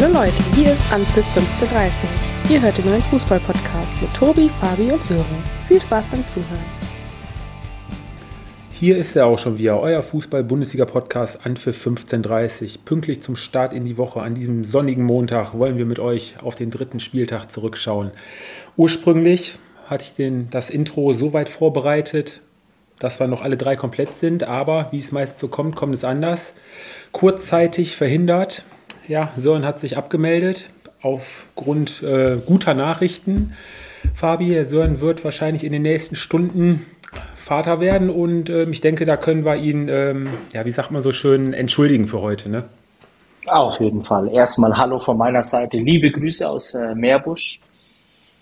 Hallo Leute, hier ist Anpfiff 1530. Ihr hört den neuen Fußball-Podcast mit Tobi, Fabi und Sören. Viel Spaß beim Zuhören. Hier ist er auch schon wieder, euer Fußball-Bundesliga-Podcast Anpfiff 1530. Pünktlich zum Start in die Woche an diesem sonnigen Montag wollen wir mit euch auf den dritten Spieltag zurückschauen. Ursprünglich hatte ich den, das Intro so weit vorbereitet, dass wir noch alle drei komplett sind, aber wie es meist so kommt, kommt es anders. Kurzzeitig verhindert. Ja, Sören hat sich abgemeldet aufgrund äh, guter Nachrichten. Fabi, Sören wird wahrscheinlich in den nächsten Stunden Vater werden und ähm, ich denke, da können wir ihn, ähm, ja, wie sagt man so schön, entschuldigen für heute, ne? Auf jeden Fall. Erstmal Hallo von meiner Seite. Liebe Grüße aus äh, Meerbusch.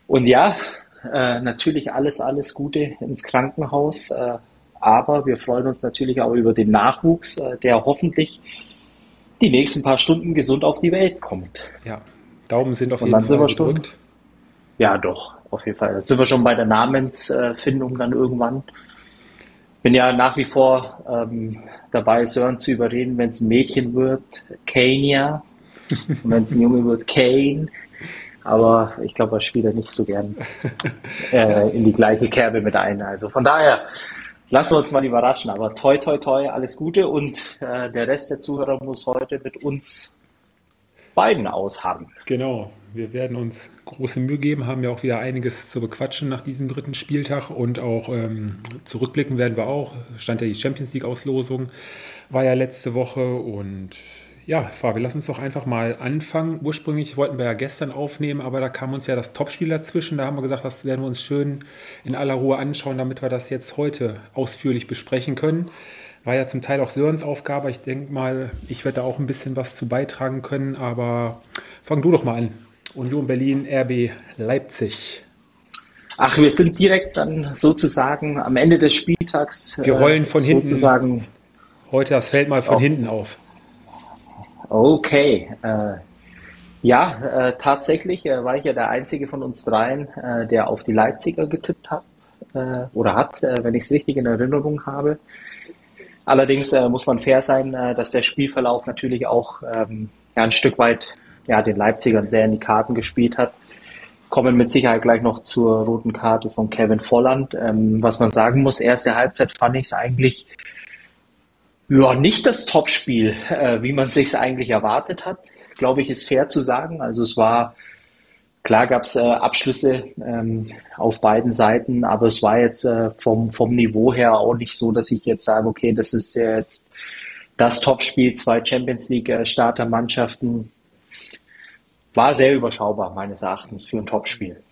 Und ja, äh, natürlich alles, alles Gute ins Krankenhaus. Äh, aber wir freuen uns natürlich auch über den Nachwuchs, äh, der hoffentlich die nächsten paar Stunden gesund auf die Welt kommt. Ja, Daumen sind auf Und jeden dann sind Fall wir schon- gedrückt. Ja, doch, auf jeden Fall. Da sind wir schon bei der Namensfindung dann irgendwann. Bin ja nach wie vor ähm, dabei, Sören zu überreden, wenn es ein Mädchen wird, Kania. Und wenn es ein Junge wird, Kane. Aber ich glaube, er spielt er nicht so gern äh, in die gleiche Kerbe mit ein. Also von daher lassen wir uns mal überraschen. Aber toi, toi, toi, alles Gute. Und äh, der Rest der Zuhörer muss heute mit uns beiden ausharren. Genau, wir werden uns große Mühe geben, haben ja auch wieder einiges zu bequatschen nach diesem dritten Spieltag und auch ähm, zurückblicken werden wir auch. Stand ja die Champions League-Auslosung, war ja letzte Woche und ja, Fabi, lass uns doch einfach mal anfangen. Ursprünglich wollten wir ja gestern aufnehmen, aber da kam uns ja das Topspiel dazwischen. Da haben wir gesagt, das werden wir uns schön in aller Ruhe anschauen, damit wir das jetzt heute ausführlich besprechen können. War ja zum Teil auch Sörens Aufgabe. Ich denke mal, ich werde da auch ein bisschen was zu beitragen können, aber fang du doch mal an. Union Berlin, RB Leipzig. Ach, wir sind direkt dann sozusagen am Ende des Spieltags. Wir rollen von hinten. sozusagen. Heute das Feld mal von hinten auf. Okay. Äh, ja, äh, tatsächlich äh, war ich ja der einzige von uns dreien, äh, der auf die Leipziger getippt hat äh, oder hat, äh, wenn ich es richtig in Erinnerung habe. Allerdings muss man fair sein, dass der Spielverlauf natürlich auch ähm, ja, ein Stück weit ja, den Leipzigern sehr in die Karten gespielt hat. Kommen mit Sicherheit gleich noch zur roten Karte von Kevin Volland. Ähm, was man sagen muss, erste Halbzeit fand ich es eigentlich ja, nicht das Topspiel, äh, wie man sich eigentlich erwartet hat, glaube ich, ist fair zu sagen. Also es war, klar gab es äh, Abschlüsse ähm, auf beiden Seiten, aber es war jetzt äh, vom, vom Niveau her auch nicht so, dass ich jetzt sage, okay, das ist jetzt das Topspiel, zwei Champions League äh. War sehr überschaubar, meines Erachtens, für ein Topspiel.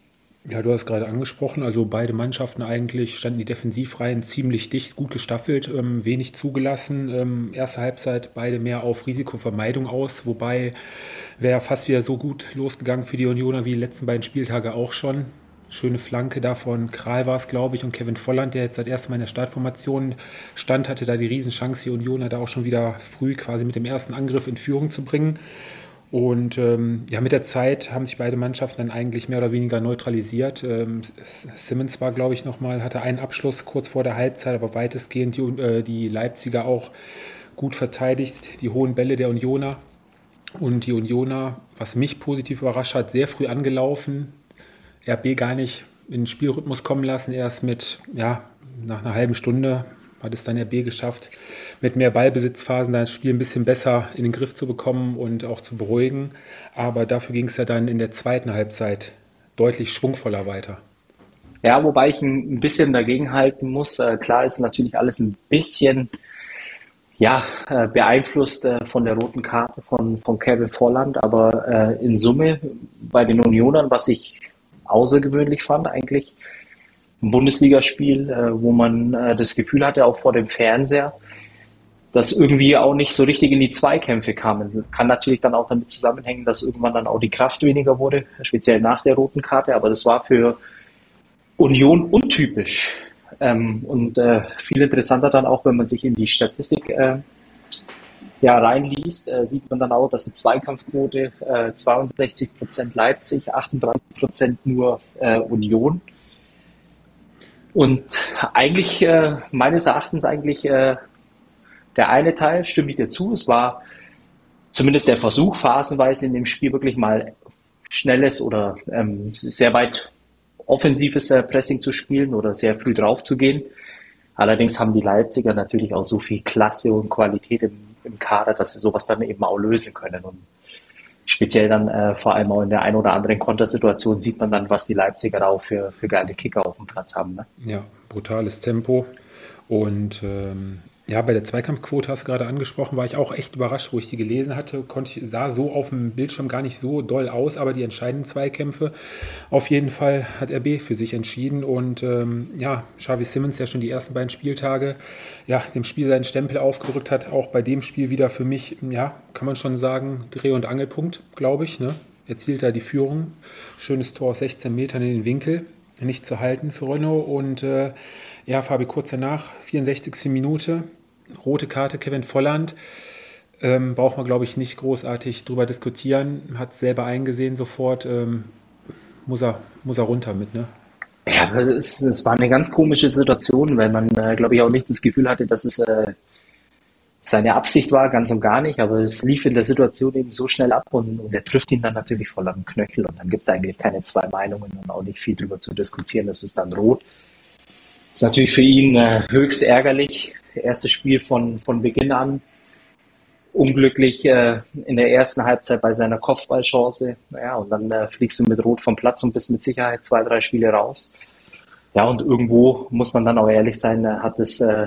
Ja, du hast gerade angesprochen, also beide Mannschaften eigentlich standen die Defensivreihen ziemlich dicht, gut gestaffelt, ähm, wenig zugelassen. Ähm, erste Halbzeit beide mehr auf Risikovermeidung aus, wobei wäre fast wieder so gut losgegangen für die Unioner wie die letzten beiden Spieltage auch schon. Schöne Flanke davon, Kral war es, glaube ich, und Kevin Volland, der jetzt seit ersten Mal in der Startformation stand, hatte da die Riesenchance, die Unioner da auch schon wieder früh quasi mit dem ersten Angriff in Führung zu bringen. Und ähm, ja, mit der Zeit haben sich beide Mannschaften dann eigentlich mehr oder weniger neutralisiert. Ähm, Simmons war, glaube ich, nochmal, hatte einen Abschluss kurz vor der Halbzeit, aber weitestgehend die, äh, die Leipziger auch gut verteidigt, die hohen Bälle der Unioner. Und die Unioner, was mich positiv überrascht hat, sehr früh angelaufen. RB gar nicht in den Spielrhythmus kommen lassen, erst mit, ja, nach einer halben Stunde hat es dann RB geschafft, mit mehr Ballbesitzphasen das Spiel ein bisschen besser in den Griff zu bekommen und auch zu beruhigen. Aber dafür ging es ja dann in der zweiten Halbzeit deutlich schwungvoller weiter. Ja, wobei ich ein bisschen dagegen halten muss. Äh, klar ist natürlich alles ein bisschen ja, äh, beeinflusst äh, von der roten Karte von, von Kevin Volland, aber in Summe bei den Unionern, was ich außergewöhnlich fand, eigentlich ein Bundesligaspiel, wo man das Gefühl hatte, auch vor dem Fernseher, dass irgendwie auch nicht so richtig in die Zweikämpfe kamen. Kann natürlich dann auch damit zusammenhängen, dass irgendwann dann auch die Kraft weniger wurde, speziell nach der roten Karte, aber das war für Union untypisch. Ähm, und äh, viel interessanter dann auch, wenn man sich in die Statistik äh, ja, reinliest, äh, sieht man dann auch, dass die Zweikampfquote äh, 62% Leipzig, 38% nur äh, Union. Und eigentlich, äh, meines Erachtens eigentlich, der eine Teil, stimme ich dir zu, es war zumindest der Versuch phasenweise in dem Spiel wirklich mal schnelles oder ähm, sehr weit offensives äh, Pressing zu spielen oder sehr früh drauf zu gehen. Allerdings haben die Leipziger natürlich auch so viel Klasse und Qualität im, im Kader, dass sie sowas dann eben auch lösen können. Und speziell dann äh, vor allem auch in der ein oder anderen Kontersituation sieht man dann, was die Leipziger auch für, für geile Kicker auf dem Platz haben. Ne? Ja, brutales Tempo. Und ähm, ja, bei der Zweikampfquote hast du gerade angesprochen, war ich auch echt überrascht, wo ich die gelesen hatte. Konnte ich, sah so auf dem Bildschirm gar nicht so doll aus, aber die entscheidenden Zweikämpfe auf jeden Fall hat RB für sich entschieden. Und ähm, ja, Xavi Simmons, der schon die ersten beiden Spieltage ja, dem Spiel seinen Stempel aufgedrückt hat, auch bei dem Spiel wieder für mich, ja, kann man schon sagen, Dreh- und Angelpunkt, glaube ich. Ne? Erzielt da die Führung. Schönes Tor aus 16 Metern in den Winkel. Nicht zu halten für Renault. Und äh, ja, Fabi, kurz danach, 64. Minute, rote Karte, Kevin Volland. Ähm, braucht man, glaube ich, nicht großartig drüber diskutieren. Hat es selber eingesehen sofort. Ähm, muss, er, muss er runter mit, ne? Ja, es, es war eine ganz komische Situation, weil man, äh, glaube ich, auch nicht das Gefühl hatte, dass es äh, seine Absicht war, ganz und gar nicht. Aber es lief in der Situation eben so schnell ab und, und er trifft ihn dann natürlich voll am Knöchel. Und dann gibt es eigentlich keine zwei Meinungen und auch nicht viel drüber zu diskutieren. Das ist dann rot. Ist natürlich für ihn äh, höchst ärgerlich. Erstes Spiel von, von Beginn an. Unglücklich äh, in der ersten Halbzeit bei seiner Kopfballchance. Ja, und dann äh, fliegst du mit Rot vom Platz und bist mit Sicherheit zwei, drei Spiele raus. Ja, und irgendwo muss man dann auch ehrlich sein, äh, hat es äh,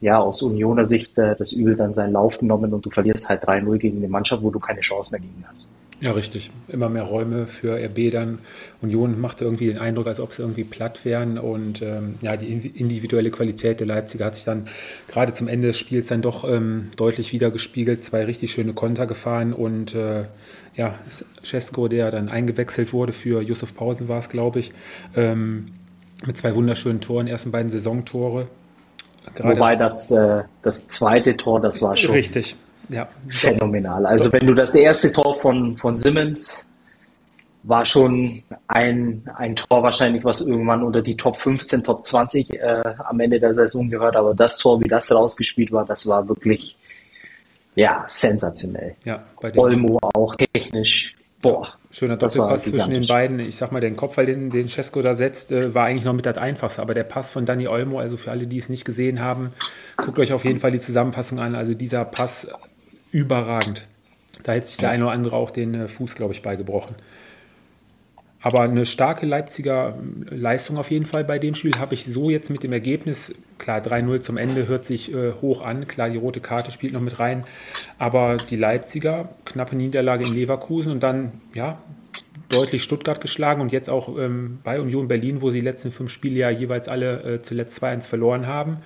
ja aus Unioner Sicht äh, das Übel dann seinen Lauf genommen und du verlierst halt 3-0 gegen eine Mannschaft, wo du keine Chance mehr gegen hast. Ja, richtig. Immer mehr Räume für RB dann. Union machte irgendwie den Eindruck, als ob sie irgendwie platt wären. Und ähm, ja, die individuelle Qualität der Leipziger hat sich dann gerade zum Ende des Spiels dann doch ähm, deutlich wiedergespiegelt. Zwei richtig schöne Konter gefahren und äh, ja, Cesco, der dann eingewechselt wurde für Yusuf Pausen war es, glaube ich, ähm, mit zwei wunderschönen Toren, ersten beiden Saisontore. Gerade Wobei das, das, äh, das zweite Tor, das war schon. Richtig, ja. Phänomenal. Also wenn du das erste Tor von, von Simmons war schon ein, ein Tor wahrscheinlich, was irgendwann unter die Top 15, Top 20 äh, am Ende der Saison gehört. Aber das Tor, wie das rausgespielt war, das war wirklich ja, sensationell. Ja, bei Olmo auch technisch. Boah. Schöner Doppelpass zwischen den beiden. Ich sag mal, den Kopfball, den, den Cesco da setzt, äh, war eigentlich noch mit das Einfachste. Aber der Pass von Dani Olmo, also für alle, die es nicht gesehen haben, guckt euch auf jeden Fall die Zusammenfassung an. Also dieser Pass überragend. Da hätte sich der eine oder andere auch den äh, Fuß, glaube ich, beigebrochen. Aber eine starke Leipziger äh, Leistung auf jeden Fall bei dem Spiel habe ich so jetzt mit dem Ergebnis, klar 3-0 zum Ende hört sich äh, hoch an, klar die rote Karte spielt noch mit rein, aber die Leipziger, knappe Niederlage in Leverkusen und dann ja deutlich Stuttgart geschlagen und jetzt auch ähm, bei Union Berlin, wo sie die letzten fünf Spiele ja jeweils alle äh, zuletzt 2-1 verloren haben.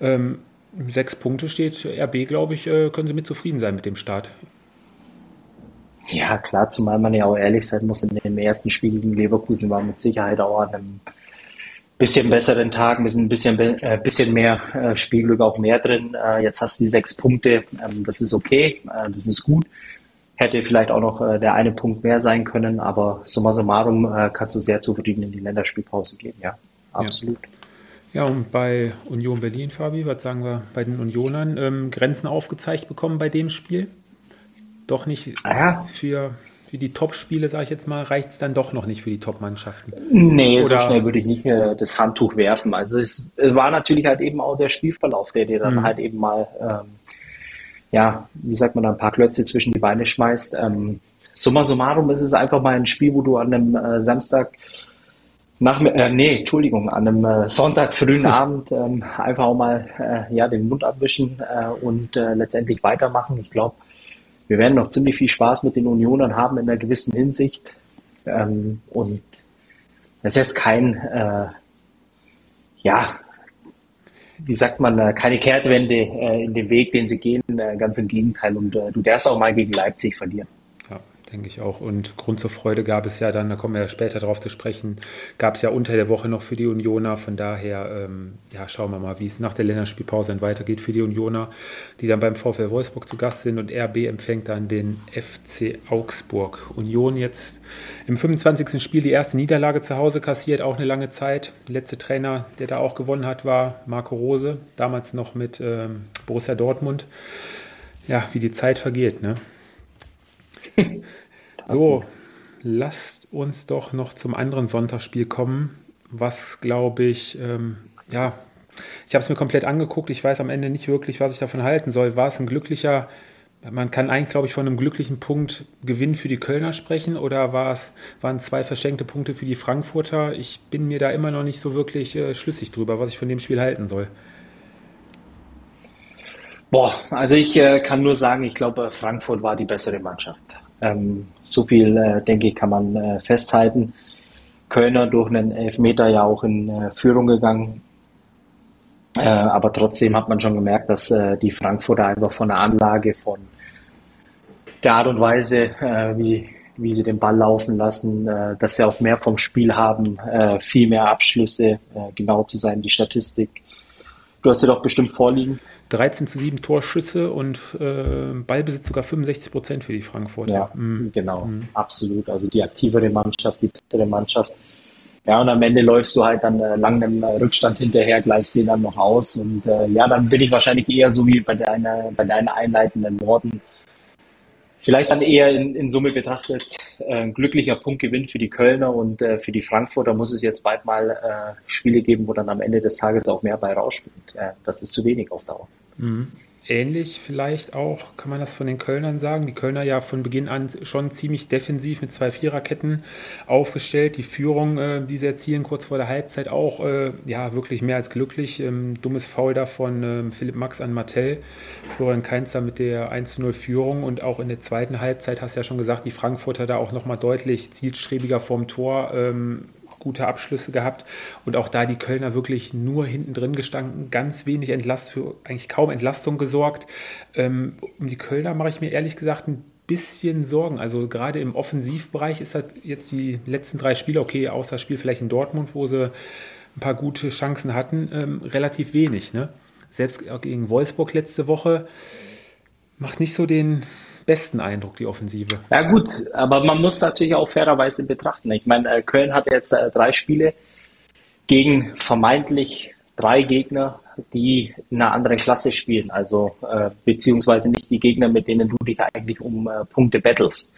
Ähm, sechs Punkte steht RB, glaube ich, äh, können sie mit zufrieden sein mit dem Start. Ja, klar, zumal man ja auch ehrlich sein muss, in dem ersten Spiel gegen Leverkusen war mit Sicherheit auch an einem bisschen besseren Tag, ein bisschen, bisschen, äh, bisschen mehr äh, Spielglück auch mehr drin. Äh, jetzt hast du die sechs Punkte, ähm, das ist okay, äh, das ist gut. Hätte vielleicht auch noch äh, der eine Punkt mehr sein können, aber summa summarum äh, kannst du sehr zufrieden in die Länderspielpause gehen, ja, absolut. Ja. Ja, und bei Union Berlin, Fabi, was sagen wir bei den Unionern? Ähm, Grenzen aufgezeigt bekommen bei dem Spiel? Doch nicht ah für, für die Top-Spiele, sage ich jetzt mal, reicht es dann doch noch nicht für die Top-Mannschaften? Nee, Oder? so schnell würde ich nicht äh, das Handtuch werfen. Also es war natürlich halt eben auch der Spielverlauf, der dir dann mhm. halt eben mal, ähm, ja, wie sagt man, ein paar Klötze zwischen die Beine schmeißt. Ähm, summa summarum ist es einfach mal ein Spiel, wo du an einem äh, Samstag nach, äh, nee, Entschuldigung, an einem äh, Sonntag frühen Abend ähm, einfach auch mal äh, ja, den Mund abwischen äh, und äh, letztendlich weitermachen. Ich glaube, wir werden noch ziemlich viel Spaß mit den Unionern haben in einer gewissen Hinsicht. Ähm, und das ist jetzt kein, äh, ja, wie sagt man, äh, keine Kehrtwende äh, in dem Weg, den sie gehen. Äh, ganz im Gegenteil. Und äh, du darfst auch mal gegen Leipzig verlieren denke ich auch. Und Grund zur Freude gab es ja dann, da kommen wir ja später darauf zu sprechen, gab es ja unter der Woche noch für die Unioner. Von daher, ähm, ja, schauen wir mal, wie es nach der Länderspielpause dann weitergeht für die Unioner, die dann beim VfL Wolfsburg zu Gast sind und RB empfängt dann den FC Augsburg. Union jetzt im 25. Spiel die erste Niederlage zu Hause kassiert, auch eine lange Zeit. Der letzte Trainer, der da auch gewonnen hat, war Marco Rose, damals noch mit ähm, Borussia Dortmund. Ja, wie die Zeit vergeht, ne? so, lasst uns doch noch zum anderen Sonntagsspiel kommen, was glaube ich, ähm, ja, ich habe es mir komplett angeguckt. Ich weiß am Ende nicht wirklich, was ich davon halten soll. War es ein glücklicher, man kann eigentlich, glaube ich, von einem glücklichen Punkt Gewinn für die Kölner sprechen oder war es, waren zwei verschenkte Punkte für die Frankfurter? Ich bin mir da immer noch nicht so wirklich äh, schlüssig drüber, was ich von dem Spiel halten soll. Boah, also ich äh, kann nur sagen, ich glaube, Frankfurt war die bessere Mannschaft. Ähm, so viel, äh, denke ich, kann man äh, festhalten. Kölner durch einen Elfmeter ja auch in äh, Führung gegangen. Äh, aber trotzdem hat man schon gemerkt, dass äh, die Frankfurter einfach von der Anlage, von der Art und Weise, wie, wie sie den Ball laufen lassen, dass sie auch mehr vom Spiel haben, viel mehr Abschlüsse, genau zu sein, die Statistik. Du hast sie doch bestimmt vorliegen. 13 zu 7 Torschüsse und äh, Ballbesitz sogar 65 Prozent für die Frankfurter. Ja, mhm. genau, mhm. absolut. Also die aktivere Mannschaft, die bessere Mannschaft. Ja, und am Ende läufst du halt dann äh, lang im Rückstand hinterher, gleichst den dann noch aus. Und äh, ja, dann bin ich wahrscheinlich eher so wie bei deiner, bei deiner einleitenden Worten vielleicht dann eher in, in Summe betrachtet äh, ein glücklicher Punktgewinn für die Kölner und äh, für die Frankfurter muss es jetzt bald mal äh, Spiele geben, wo dann am Ende des Tages auch mehr bei rausspringt. Das ist zu wenig auf Dauer. Mhm ähnlich vielleicht auch, kann man das von den Kölnern sagen. Die Kölner ja von Beginn an schon ziemlich defensiv mit zwei Viererketten aufgestellt. Die Führung, äh, die sie erzielen, kurz vor der Halbzeit auch, äh, ja, wirklich mehr als glücklich. Ähm, dummes Foul da von ähm, Philipp Max an Martell. Florian Keinzer mit der 1-0-Führung und auch in der zweiten Halbzeit hast du ja schon gesagt, die Frankfurter da auch nochmal deutlich zielstrebiger vorm Tor. Ähm, gute Abschlüsse gehabt und auch da die Kölner wirklich nur hinten drin gestanden, ganz wenig Entlast für eigentlich kaum Entlastung gesorgt. Ähm, um die Kölner mache ich mir ehrlich gesagt ein bisschen Sorgen. Also gerade im Offensivbereich ist das jetzt die letzten drei Spiele, okay, außer das Spiel vielleicht in Dortmund, wo sie ein paar gute Chancen hatten, ähm, relativ wenig. Ne? Selbst gegen Wolfsburg letzte Woche macht nicht so den, besten Eindruck, die Offensive. Ja gut, aber man muss natürlich auch fairerweise betrachten. Ich meine, äh, Köln hat jetzt äh, drei Spiele gegen vermeintlich drei Gegner, die in einer anderen Klasse spielen. Also äh, beziehungsweise nicht die Gegner, mit denen du dich eigentlich um äh, Punkte battlest.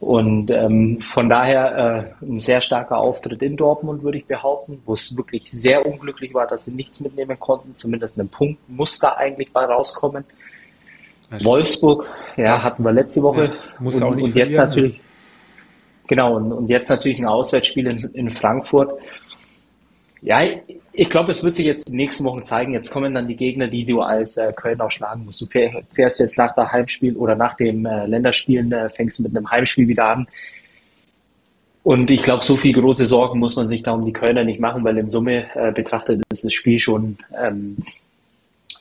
Und ähm, von daher äh, ein sehr starker Auftritt in Dortmund, würde ich behaupten, wo es wirklich sehr unglücklich war, dass sie nichts mitnehmen konnten. Zumindest ein Punkt muss da eigentlich bei rauskommen. Wolfsburg, ja, hatten wir letzte Woche. Ja, muss und, auch nicht und jetzt natürlich, genau, und, und jetzt natürlich ein Auswärtsspiel in, in Frankfurt. Ja, ich glaube, es wird sich jetzt die nächsten Wochen zeigen. Jetzt kommen dann die Gegner, die du als äh, Köln auch schlagen musst. Du fährst jetzt nach dem Heimspiel oder nach dem äh, Länderspielen, äh, fängst mit einem Heimspiel wieder an. Und ich glaube, so viel große Sorgen muss man sich da um die Kölner nicht machen, weil in Summe äh, betrachtet ist das Spiel schon ähm,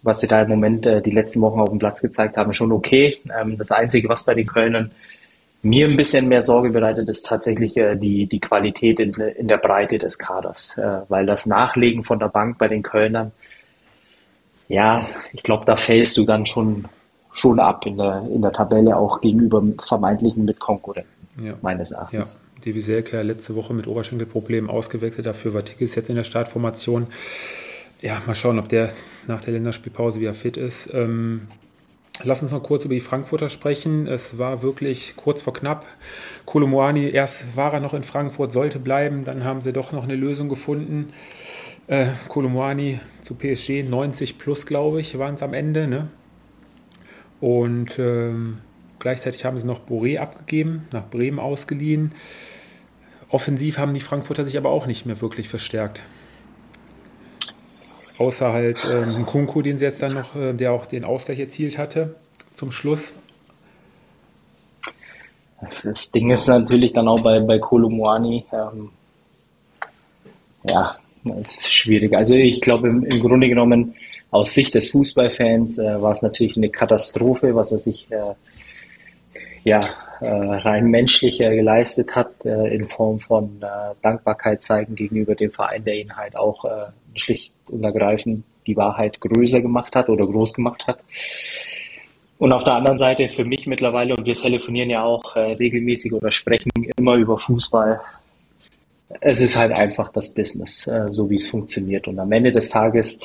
was sie da im Moment äh, die letzten Wochen auf dem Platz gezeigt haben, schon okay. Ähm, das Einzige, was bei den Kölnern mir ein bisschen mehr Sorge bereitet, ist tatsächlich äh, die, die Qualität in, in der Breite des Kaders, äh, weil das Nachlegen von der Bank bei den Kölnern, ja, ich glaube, da fällst du dann schon, schon ab in der, in der Tabelle auch gegenüber vermeintlichen Mitkonkurrenten, ja. meines Erachtens. Ja, Devi Selke letzte Woche mit Oberschenkelproblemen ausgewechselt, dafür war Tickets jetzt in der Startformation. Ja, mal schauen, ob der nach der Länderspielpause wieder fit ist. Ähm, Lass uns noch kurz über die Frankfurter sprechen. Es war wirklich kurz vor knapp. Kolomoani, erst war er noch in Frankfurt, sollte bleiben, dann haben sie doch noch eine Lösung gefunden. Äh, Kolomoani zu PSG, 90 plus, glaube ich, waren es am Ende. Ne? Und ähm, gleichzeitig haben sie noch Boré abgegeben, nach Bremen ausgeliehen. Offensiv haben die Frankfurter sich aber auch nicht mehr wirklich verstärkt. Außer halt ähm, Kunku, den sie jetzt dann noch, äh, der auch den Ausgleich erzielt hatte zum Schluss. Das Ding ist natürlich dann auch bei, bei Kolumuani, ähm, ja, es ist schwierig. Also ich glaube im, im Grunde genommen aus Sicht des Fußballfans äh, war es natürlich eine Katastrophe, was er sich äh, ja äh, rein menschlich äh, geleistet hat äh, in Form von Dankbarkeit zeigen gegenüber dem Verein, der ihn halt auch schlicht und ergreifend die Wahrheit größer gemacht hat oder groß gemacht hat. Und auf der anderen Seite für mich mittlerweile, und wir telefonieren ja auch äh, regelmäßig oder sprechen immer über Fußball, es ist halt einfach das Business, äh, so wie es funktioniert. Und am Ende des Tages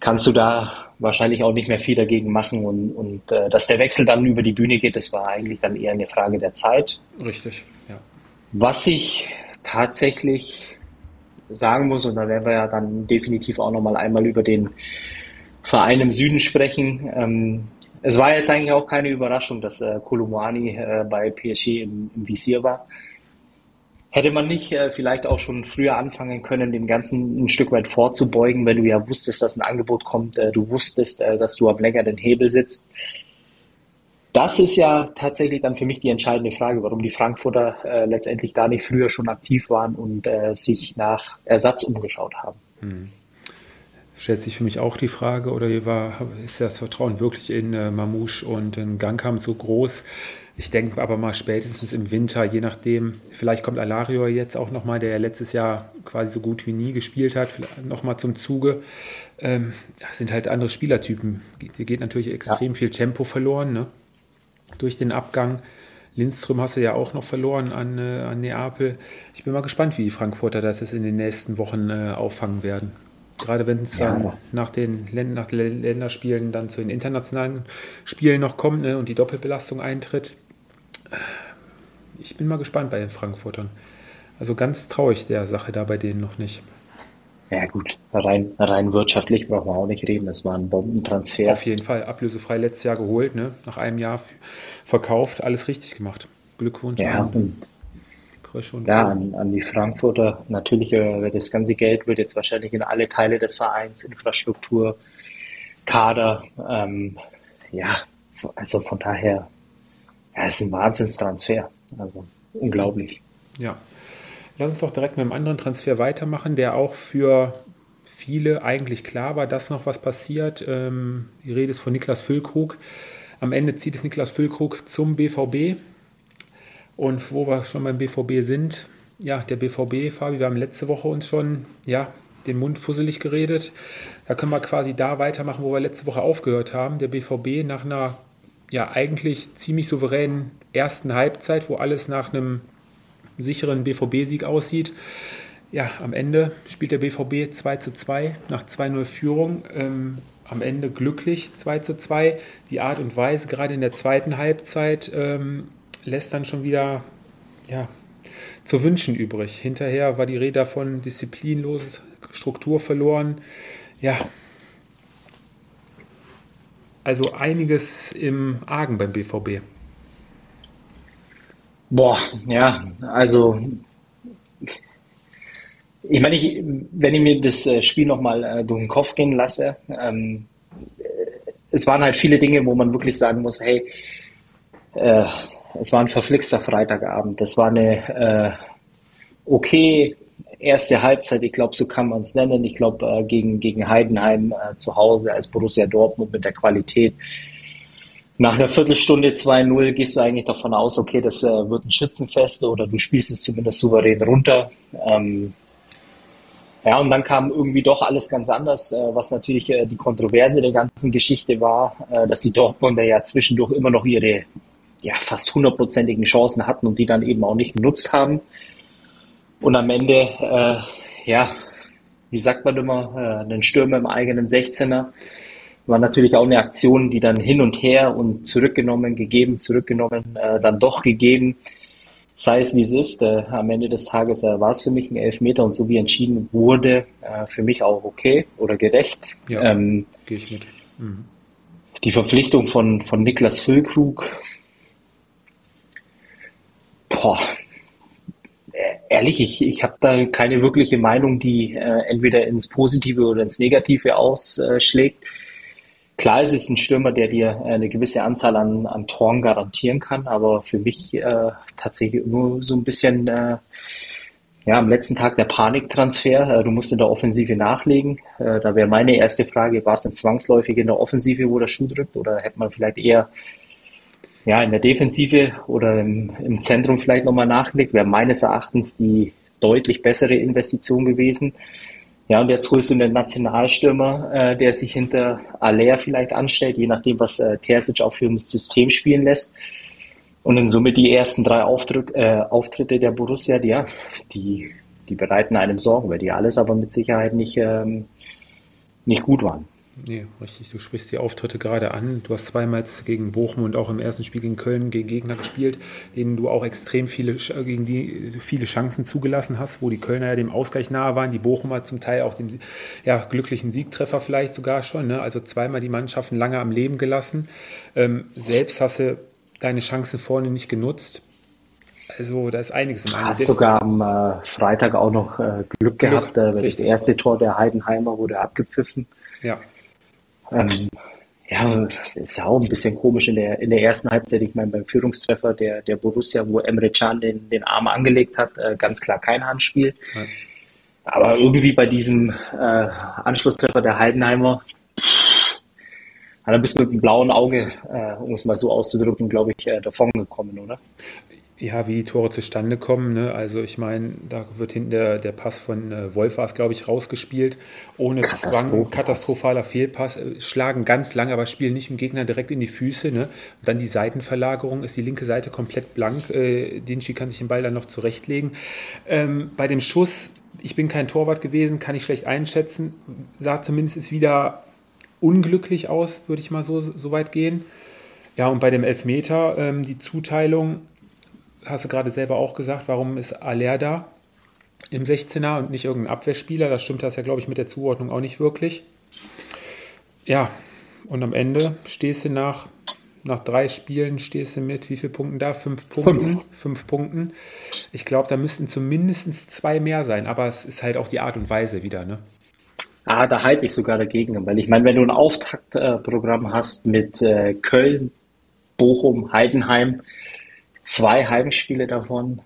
kannst du da wahrscheinlich auch nicht mehr viel dagegen machen und, und äh, dass der Wechsel dann über die Bühne geht, das war eigentlich dann eher eine Frage der Zeit. Richtig, ja. Was ich tatsächlich sagen muss, und da werden wir ja dann definitiv auch nochmal einmal über den Verein im Süden sprechen. Ähm, es war jetzt eigentlich auch keine Überraschung, dass äh, Kolumani äh, bei PSG im, im Visier war. Hätte man nicht äh, vielleicht auch schon früher anfangen können, dem Ganzen ein Stück weit vorzubeugen, wenn du ja wusstest, dass ein Angebot kommt, äh, du wusstest, äh, dass du am längeren Hebel sitzt. Das ist ja tatsächlich dann für mich die entscheidende Frage, warum die Frankfurter äh, letztendlich da nicht früher schon aktiv waren und äh, sich nach Ersatz umgeschaut haben. Hm. Stellt sich für mich auch die Frage, oder war, ist das Vertrauen wirklich in äh, Mamouche und in Gangkamp so groß, ich denke aber mal spätestens im Winter, je nachdem, vielleicht kommt Alario jetzt auch nochmal, der ja letztes Jahr quasi so gut wie nie gespielt hat, nochmal zum Zuge. Ähm, das sind halt andere Spielertypen. Hier geht natürlich extrem ja. viel Tempo verloren ne? Durch den Abgang. Lindström hast du ja auch noch verloren an, äh, an Neapel. Ich bin mal gespannt, wie die Frankfurter das jetzt in den nächsten Wochen äh, auffangen werden. Gerade wenn es dann ja. nach, den, nach den Länderspielen dann zu den internationalen Spielen noch kommt ne, und die Doppelbelastung eintritt ich bin mal gespannt bei den Frankfurtern. Also ganz traurig der Sache da bei denen noch nicht. Ja gut, rein, rein wirtschaftlich brauchen wir auch nicht reden. Das war ein Bombentransfer. Auf jeden Fall, ablösefrei letztes Jahr geholt, ne? nach einem Jahr verkauft, alles richtig gemacht. Glückwunsch ja, an, und ja, an, an, die Frankfurter. Natürlich, äh, das ganze Geld wird jetzt wahrscheinlich in alle Teile des Vereins, Infrastruktur, Kader, ähm, ja, also von daher ja, es ist ein Wahnsinnstransfer. Also unglaublich. Ja. Lass uns doch direkt mit einem anderen Transfer weitermachen, der auch für viele eigentlich klar war, dass noch was passiert. Ähm, die Rede ist von Niklas Füllkrug. Am Ende zieht es Niklas Füllkrug zum BVB. Und wo wir schon beim BVB sind, ja, der BVB, Fabi, wir haben letzte Woche uns schon, ja, den Mund fusselig geredet. Da können wir quasi da weitermachen, wo wir letzte Woche aufgehört haben. Der BVB nach einer ja eigentlich ziemlich souveränen ersten Halbzeit, wo alles nach einem sicheren BVB-Sieg aussieht. Ja, am Ende spielt der BVB 2 zu 2 nach 2-0 Führung. Ähm, am Ende glücklich 2 zu 2. Die Art und Weise, gerade in der zweiten Halbzeit, ähm, lässt dann schon wieder ja, zu wünschen übrig. Hinterher war die Rede davon disziplinlos, Struktur verloren. Ja, also einiges im Argen beim BVB. Boah, ja, also ich meine, ich, wenn ich mir das äh, Spiel nochmal äh, durch den Kopf gehen lasse, ähm, es waren halt viele Dinge, wo man wirklich sagen muss, hey, äh, es war ein verflixter Freitagabend, das war eine äh, okay erste Halbzeit, ich glaube, so kann man es nennen. Ich glaube, äh, gegen, gegen Heidenheim äh, zu Hause als Borussia Dortmund mit der Qualität. Nach einer Viertelstunde 2-0 gehst du eigentlich davon aus, okay, das äh, wird ein Schützenfest oder du spielst es zumindest souverän runter. Ähm, ja, und dann kam irgendwie doch alles ganz anders, äh, was natürlich äh, die Kontroverse der ganzen Geschichte war, äh, dass die Dortmunder ja zwischendurch immer noch ihre ja, fast hundertprozentigen Chancen hatten und die dann eben auch nicht genutzt haben. Und am Ende, äh, ja, wie sagt man immer, äh, einen Stürmer im eigenen 16er. War natürlich auch eine Aktion, die dann hin und her und zurückgenommen, gegeben, zurückgenommen, äh, dann doch gegeben. Sei es wie es ist, äh, am Ende des Tages äh, war es für mich ein Elfmeter und so wie entschieden wurde, äh, für mich auch okay oder gerecht. Ja, ähm, gehe ich mit. Mhm. Die Verpflichtung von, von Niklas Füllkrug, boah, ehrlich, ich, ich habe da keine wirkliche Meinung, die äh, entweder ins Positive oder ins Negative ausschlägt. Klar, es ist ein Stürmer, der dir äh, eine gewisse Anzahl an, an Toren garantieren kann, aber für mich äh, tatsächlich nur so ein bisschen äh, ja, am letzten Tag der Paniktransfer. Äh, du musst in der Offensive nachlegen. Äh, da wäre meine erste Frage, war es denn zwangsläufig in der Offensive, wo der Schuh drückt, oder hätte man vielleicht eher ja, in der Defensive oder im, im Zentrum vielleicht nochmal nachgelegt, wäre meines Erachtens die deutlich bessere Investition gewesen. Ja, und jetzt holst du einen Nationalstürmer, äh, der sich hinter Aller vielleicht anstellt, je nachdem, was äh, Terzic auch für ein System spielen lässt. Und in Summe die ersten drei Auftritt, äh, Auftritte der Borussia, die, die, die bereiten einem Sorgen, weil die alles aber mit Sicherheit nicht, ähm, nicht gut waren. Nee, richtig. Du sprichst die Auftritte gerade an. Du hast zweimal gegen Bochum und auch im ersten Spiel gegen Köln gegen Gegner gespielt, denen du auch extrem viele, gegen die viele Chancen zugelassen hast, wo die Kölner ja dem Ausgleich nahe waren, die Bochumer zum Teil auch dem ja, glücklichen Siegtreffer vielleicht sogar schon. Ne? Also zweimal die Mannschaften lange am Leben gelassen. Ähm, selbst hast du deine Chancen vorne nicht genutzt. Also da ist einiges im Hast sogar am äh, Freitag auch noch äh, Glück gehabt. Glück, äh, das erste Tor der Heidenheimer wurde abgepfiffen. Ja. Ähm, ja, ist ja auch ein bisschen komisch in der, in der ersten Halbzeit. Ich meine, beim Führungstreffer der, der Borussia, wo Emre Can den, den Arm angelegt hat, äh, ganz klar kein Handspiel. Ja. Aber irgendwie bei diesem äh, Anschlusstreffer der Heidenheimer, hat er bis mit dem blauen Auge, äh, um es mal so auszudrücken, glaube ich, äh, davon gekommen, oder? Ja, wie die Tore zustande kommen. Ne? Also ich meine, da wird hinten der, der Pass von äh, Wolf war es, glaube ich, rausgespielt. Ohne Zwang, katastrophaler Fehlpass. Äh, schlagen ganz lange, aber spielen nicht dem Gegner direkt in die Füße. Ne? Und dann die Seitenverlagerung, ist die linke Seite komplett blank. Äh, Dinci kann sich den Ball dann noch zurechtlegen. Ähm, bei dem Schuss, ich bin kein Torwart gewesen, kann ich schlecht einschätzen. Sah zumindest wieder unglücklich aus, würde ich mal so, so weit gehen. Ja, und bei dem Elfmeter, ähm, die Zuteilung, hast du gerade selber auch gesagt, warum ist Aller da im 16er und nicht irgendein Abwehrspieler? Das stimmt das ja, glaube ich, mit der Zuordnung auch nicht wirklich. Ja, und am Ende stehst du nach, nach drei Spielen, stehst du mit wie viele Punkten da? Fünf Punkten. Fünf, Fünf Punkten. Ich glaube, da müssten zumindest zwei mehr sein, aber es ist halt auch die Art und Weise wieder, ne? Ah, da halte ich sogar dagegen, weil ich meine, wenn du ein Auftaktprogramm hast mit äh, Köln, Bochum, Heidenheim, zwei Heimspiele davon,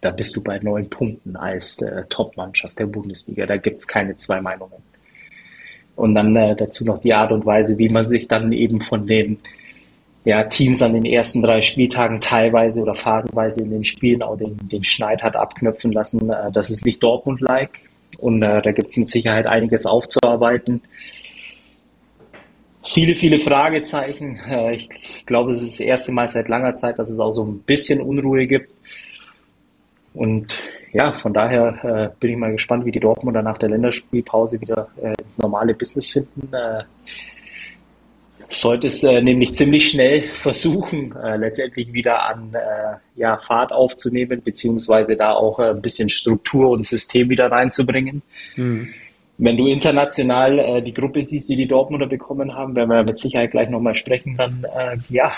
da bist du bei neun Punkten als äh, Top-Mannschaft der Bundesliga. Da gibt es keine zwei Meinungen. Und dann äh, dazu noch die Art und Weise, wie man sich dann eben von den ja, Teams an den ersten drei Spieltagen teilweise oder phasenweise in den Spielen auch den, den Schneid hat abknöpfen lassen. Äh, das ist nicht Dortmund-like. Und äh, da gibt es mit Sicherheit einiges aufzuarbeiten viele, viele Fragezeichen. Äh, ich glaube, es ist das erste Mal seit langer Zeit, dass es auch so ein bisschen Unruhe gibt. Und ja, von daher äh, bin ich mal gespannt, wie die Dortmunder nach der Länderspielpause wieder äh, ins normale Business finden. Sollte es nämlich ziemlich schnell versuchen, letztendlich wieder an ja, Fahrt aufzunehmen, beziehungsweise da auch ein bisschen Struktur und System wieder reinzubringen. Mhm wenn du international äh, die Gruppe siehst, die die Dortmunder bekommen haben, werden wir mit Sicherheit gleich nochmal sprechen, dann äh, ja,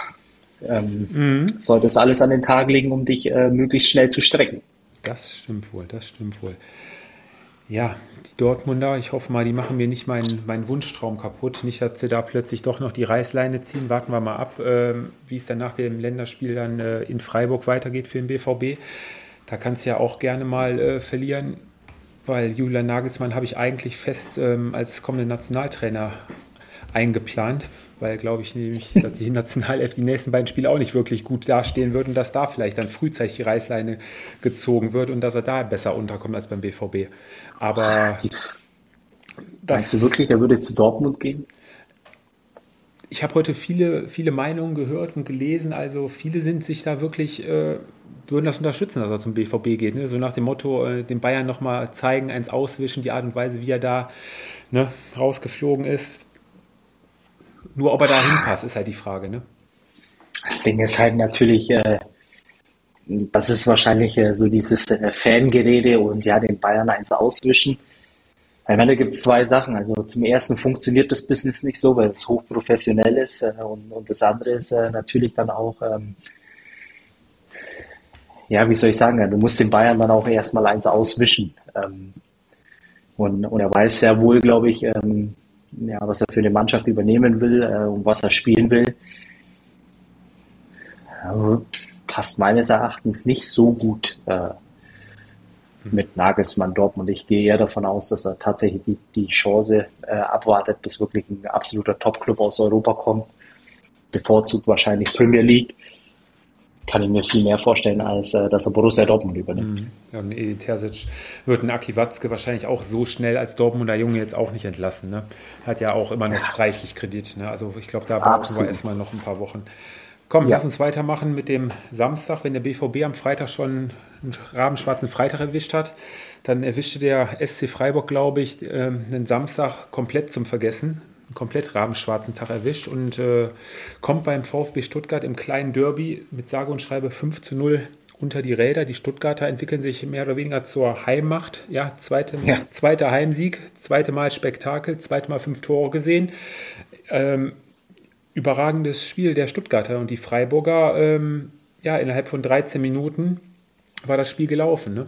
ähm, mhm. sollte es alles an den Tag legen, um dich äh, möglichst schnell zu strecken. Das stimmt wohl, das stimmt wohl. Ja, die Dortmunder, ich hoffe mal, die machen mir nicht meinen, meinen Wunschtraum kaputt. Nicht, dass sie da plötzlich doch noch die Reißleine ziehen. Warten wir mal ab, äh, wie es dann nach dem Länderspiel dann äh, in Freiburg weitergeht für den BVB. Da kann es ja auch gerne mal äh, verlieren weil Julian Nagelsmann habe ich eigentlich fest ähm, als kommenden Nationaltrainer eingeplant, weil, glaube ich, nämlich, dass die Nationalelf die nächsten beiden Spiele auch nicht wirklich gut dastehen wird und dass da vielleicht dann frühzeitig die Reißleine gezogen wird und dass er da besser unterkommt als beim BVB. Aber die, das, meinst du wirklich, er würde zu Dortmund gehen? Ich habe heute viele, viele Meinungen gehört und gelesen. Also viele sind sich da wirklich äh, würden das unterstützen, dass er zum BVB geht. Ne? So nach dem Motto, äh, den Bayern nochmal zeigen, eins auswischen, die Art und Weise, wie er da ne, rausgeflogen ist. Nur ob er da hinpasst, ist halt die Frage. Ne? Das Ding ist halt natürlich, äh, das ist wahrscheinlich äh, so dieses äh, Fangerede und ja, den Bayern eins auswischen. Meine, da gibt es zwei Sachen. Also zum ersten funktioniert das Business nicht so, weil es hochprofessionell ist äh, und, und, das andere ist äh, natürlich dann auch, ähm, ja, wie soll ich sagen, du musst den Bayern dann auch erstmal eins auswischen. Ähm, und, und er weiß sehr wohl, glaube ich, ähm, ja, was er für eine Mannschaft übernehmen will äh, und was er spielen will. Also, passt meines Erachtens nicht so gut äh, mit Nagelsmann Dortmund. Ich gehe eher davon aus, dass er tatsächlich die, die Chance äh, abwartet, bis wirklich ein absoluter Top-Club aus Europa kommt. Bevorzugt wahrscheinlich Premier League kann ich mir viel mehr vorstellen, als äh, dass er Borussia Dortmund übernimmt. Mhm. Ja, und Edin Terzic wird einen Aki Watzke wahrscheinlich auch so schnell als Dortmunder Junge jetzt auch nicht entlassen. Ne? Hat ja auch immer noch reichlich Kredit. Ne? Also ich glaube, da brauchen wir erstmal noch ein paar Wochen. Komm, ja. lass uns weitermachen mit dem Samstag. Wenn der BVB am Freitag schon einen rabenschwarzen Freitag erwischt hat, dann erwischte der SC Freiburg, glaube ich, ähm, einen Samstag komplett zum Vergessen einen komplett rabenschwarzen Tag erwischt und äh, kommt beim VfB Stuttgart im kleinen Derby mit sage und schreibe 5 zu 0 unter die Räder. Die Stuttgarter entwickeln sich mehr oder weniger zur Heimmacht. Ja, zweite, ja. zweiter Heimsieg, zweite Mal Spektakel, zweite Mal fünf Tore gesehen. Ähm, überragendes Spiel der Stuttgarter und die Freiburger. Ähm, ja, innerhalb von 13 Minuten war das Spiel gelaufen. Ne?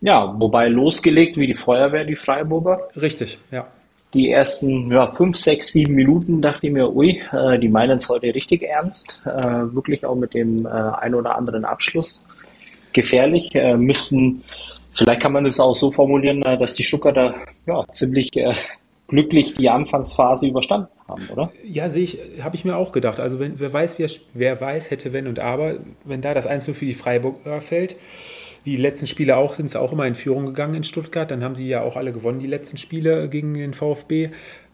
Ja, wobei losgelegt wie die Feuerwehr, die Freiburger. Richtig, ja. Die ersten ja, fünf, sechs, sieben Minuten dachte ich mir, ui, äh, die meinen es heute richtig ernst. Äh, wirklich auch mit dem äh, ein oder anderen Abschluss. Gefährlich. Äh, müssten, vielleicht kann man das auch so formulieren, äh, dass die Stuttgarter ja, ziemlich äh, glücklich die Anfangsphase überstanden haben, oder? Ja, sehe ich, habe ich mir auch gedacht. Also wenn, wer weiß, wer, wer weiß, hätte wenn und aber, wenn da das Einzel für die Freiburger fällt, wie die letzten Spiele auch, sind sie auch immer in Führung gegangen in Stuttgart. Dann haben sie ja auch alle gewonnen, die letzten Spiele gegen den VfB.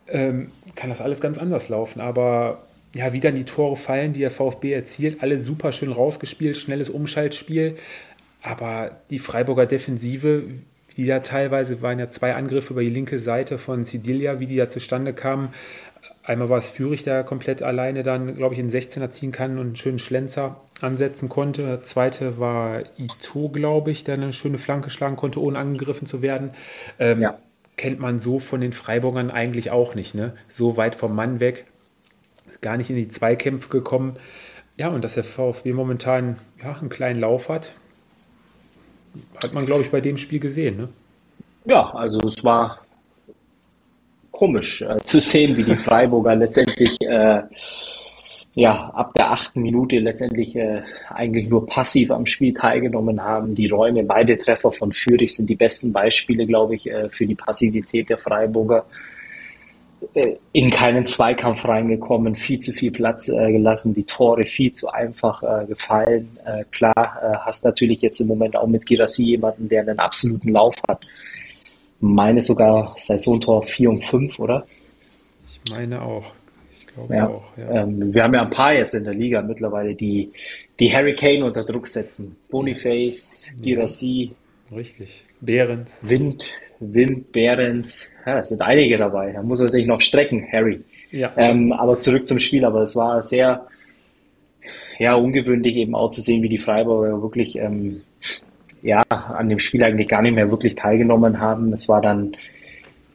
Ähm, kann das alles ganz anders laufen. Aber ja, wie dann die Tore fallen, die der VfB erzielt, alle super schön rausgespielt, schnelles Umschaltspiel. Aber die Freiburger Defensive, die da teilweise waren ja zwei Angriffe über die linke Seite von Sidilia, wie die da zustande kamen. Einmal war es Führig, der komplett alleine dann, glaube ich, in 16er ziehen kann und einen schönen Schlenzer ansetzen konnte. Der zweite war Ito, glaube ich, der eine schöne Flanke schlagen konnte, ohne angegriffen zu werden. Ähm, ja. Kennt man so von den Freiburgern eigentlich auch nicht. Ne? So weit vom Mann weg, gar nicht in die Zweikämpfe gekommen. Ja, und dass der VfB momentan ja, einen kleinen Lauf hat, hat man, glaube ich, bei dem Spiel gesehen. Ne? Ja, also es war komisch äh, zu sehen, wie die Freiburger letztendlich äh, ja, ab der achten Minute letztendlich äh, eigentlich nur passiv am Spiel teilgenommen haben. Die Räume, beide Treffer von Fürich sind die besten Beispiele, glaube ich, äh, für die Passivität der Freiburger. Äh, in keinen Zweikampf reingekommen, viel zu viel Platz äh, gelassen, die Tore viel zu einfach äh, gefallen. Äh, klar, hast natürlich jetzt im Moment auch mit Girassi jemanden, der einen absoluten Lauf hat meine sogar Saisontor 4 und 5, oder? Ich meine auch. Ich glaube ja. auch, ja. Ähm, wir haben ja ein paar jetzt in der Liga mittlerweile, die, die Harry Kane unter Druck setzen. Boniface, Girassi. Ja, richtig. Behrens. Wind, Wind, Behrens. Ja, es sind einige dabei. Da muss er sich noch strecken, Harry. Ja. Ähm, aber zurück zum Spiel. Aber es war sehr ja, ungewöhnlich eben auch zu sehen, wie die Freiburger wirklich ähm, ja, an dem Spiel eigentlich gar nicht mehr wirklich teilgenommen haben. Es war dann,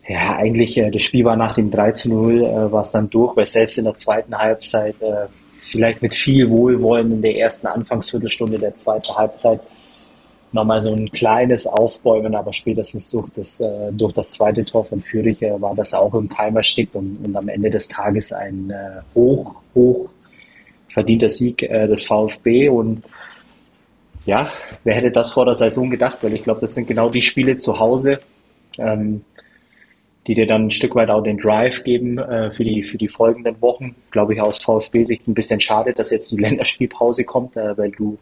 ja, eigentlich, äh, das Spiel war nach dem 3 zu 0, äh, war es dann durch, weil selbst in der zweiten Halbzeit, äh, vielleicht mit viel Wohlwollen in der ersten Anfangsviertelstunde der zweiten Halbzeit, nochmal so ein kleines Aufbäumen, aber spätestens durch das, äh, durch das zweite Tor von Fürich äh, war das auch im Keim erstickt und, und am Ende des Tages ein äh, hoch, hoch verdienter Sieg äh, des VfB und ja, wer hätte das vor der Saison gedacht? Weil ich glaube, das sind genau die Spiele zu Hause, ähm, die dir dann ein Stück weit auch den Drive geben äh, für, die, für die folgenden Wochen. Glaube ich aus VfB-Sicht ein bisschen schade, dass jetzt die Länderspielpause kommt, äh, weil du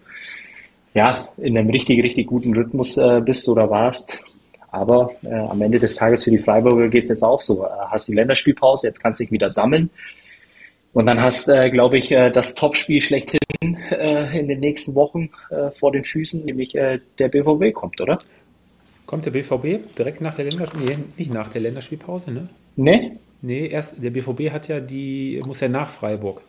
ja in einem richtig, richtig guten Rhythmus äh, bist oder warst. Aber äh, am Ende des Tages für die Freiburger geht es jetzt auch so. Äh, hast die Länderspielpause, jetzt kannst du dich wieder sammeln. Und dann hast, äh, glaube ich, äh, das Topspiel schlechthin äh, in den nächsten Wochen äh, vor den Füßen, nämlich äh, der BVB kommt, oder? Kommt der BVB direkt nach der Länderspielpause? Nee, nicht nach der Länderspielpause, ne? Nee. Nee, erst der BVB hat ja die, muss ja nach Freiburg.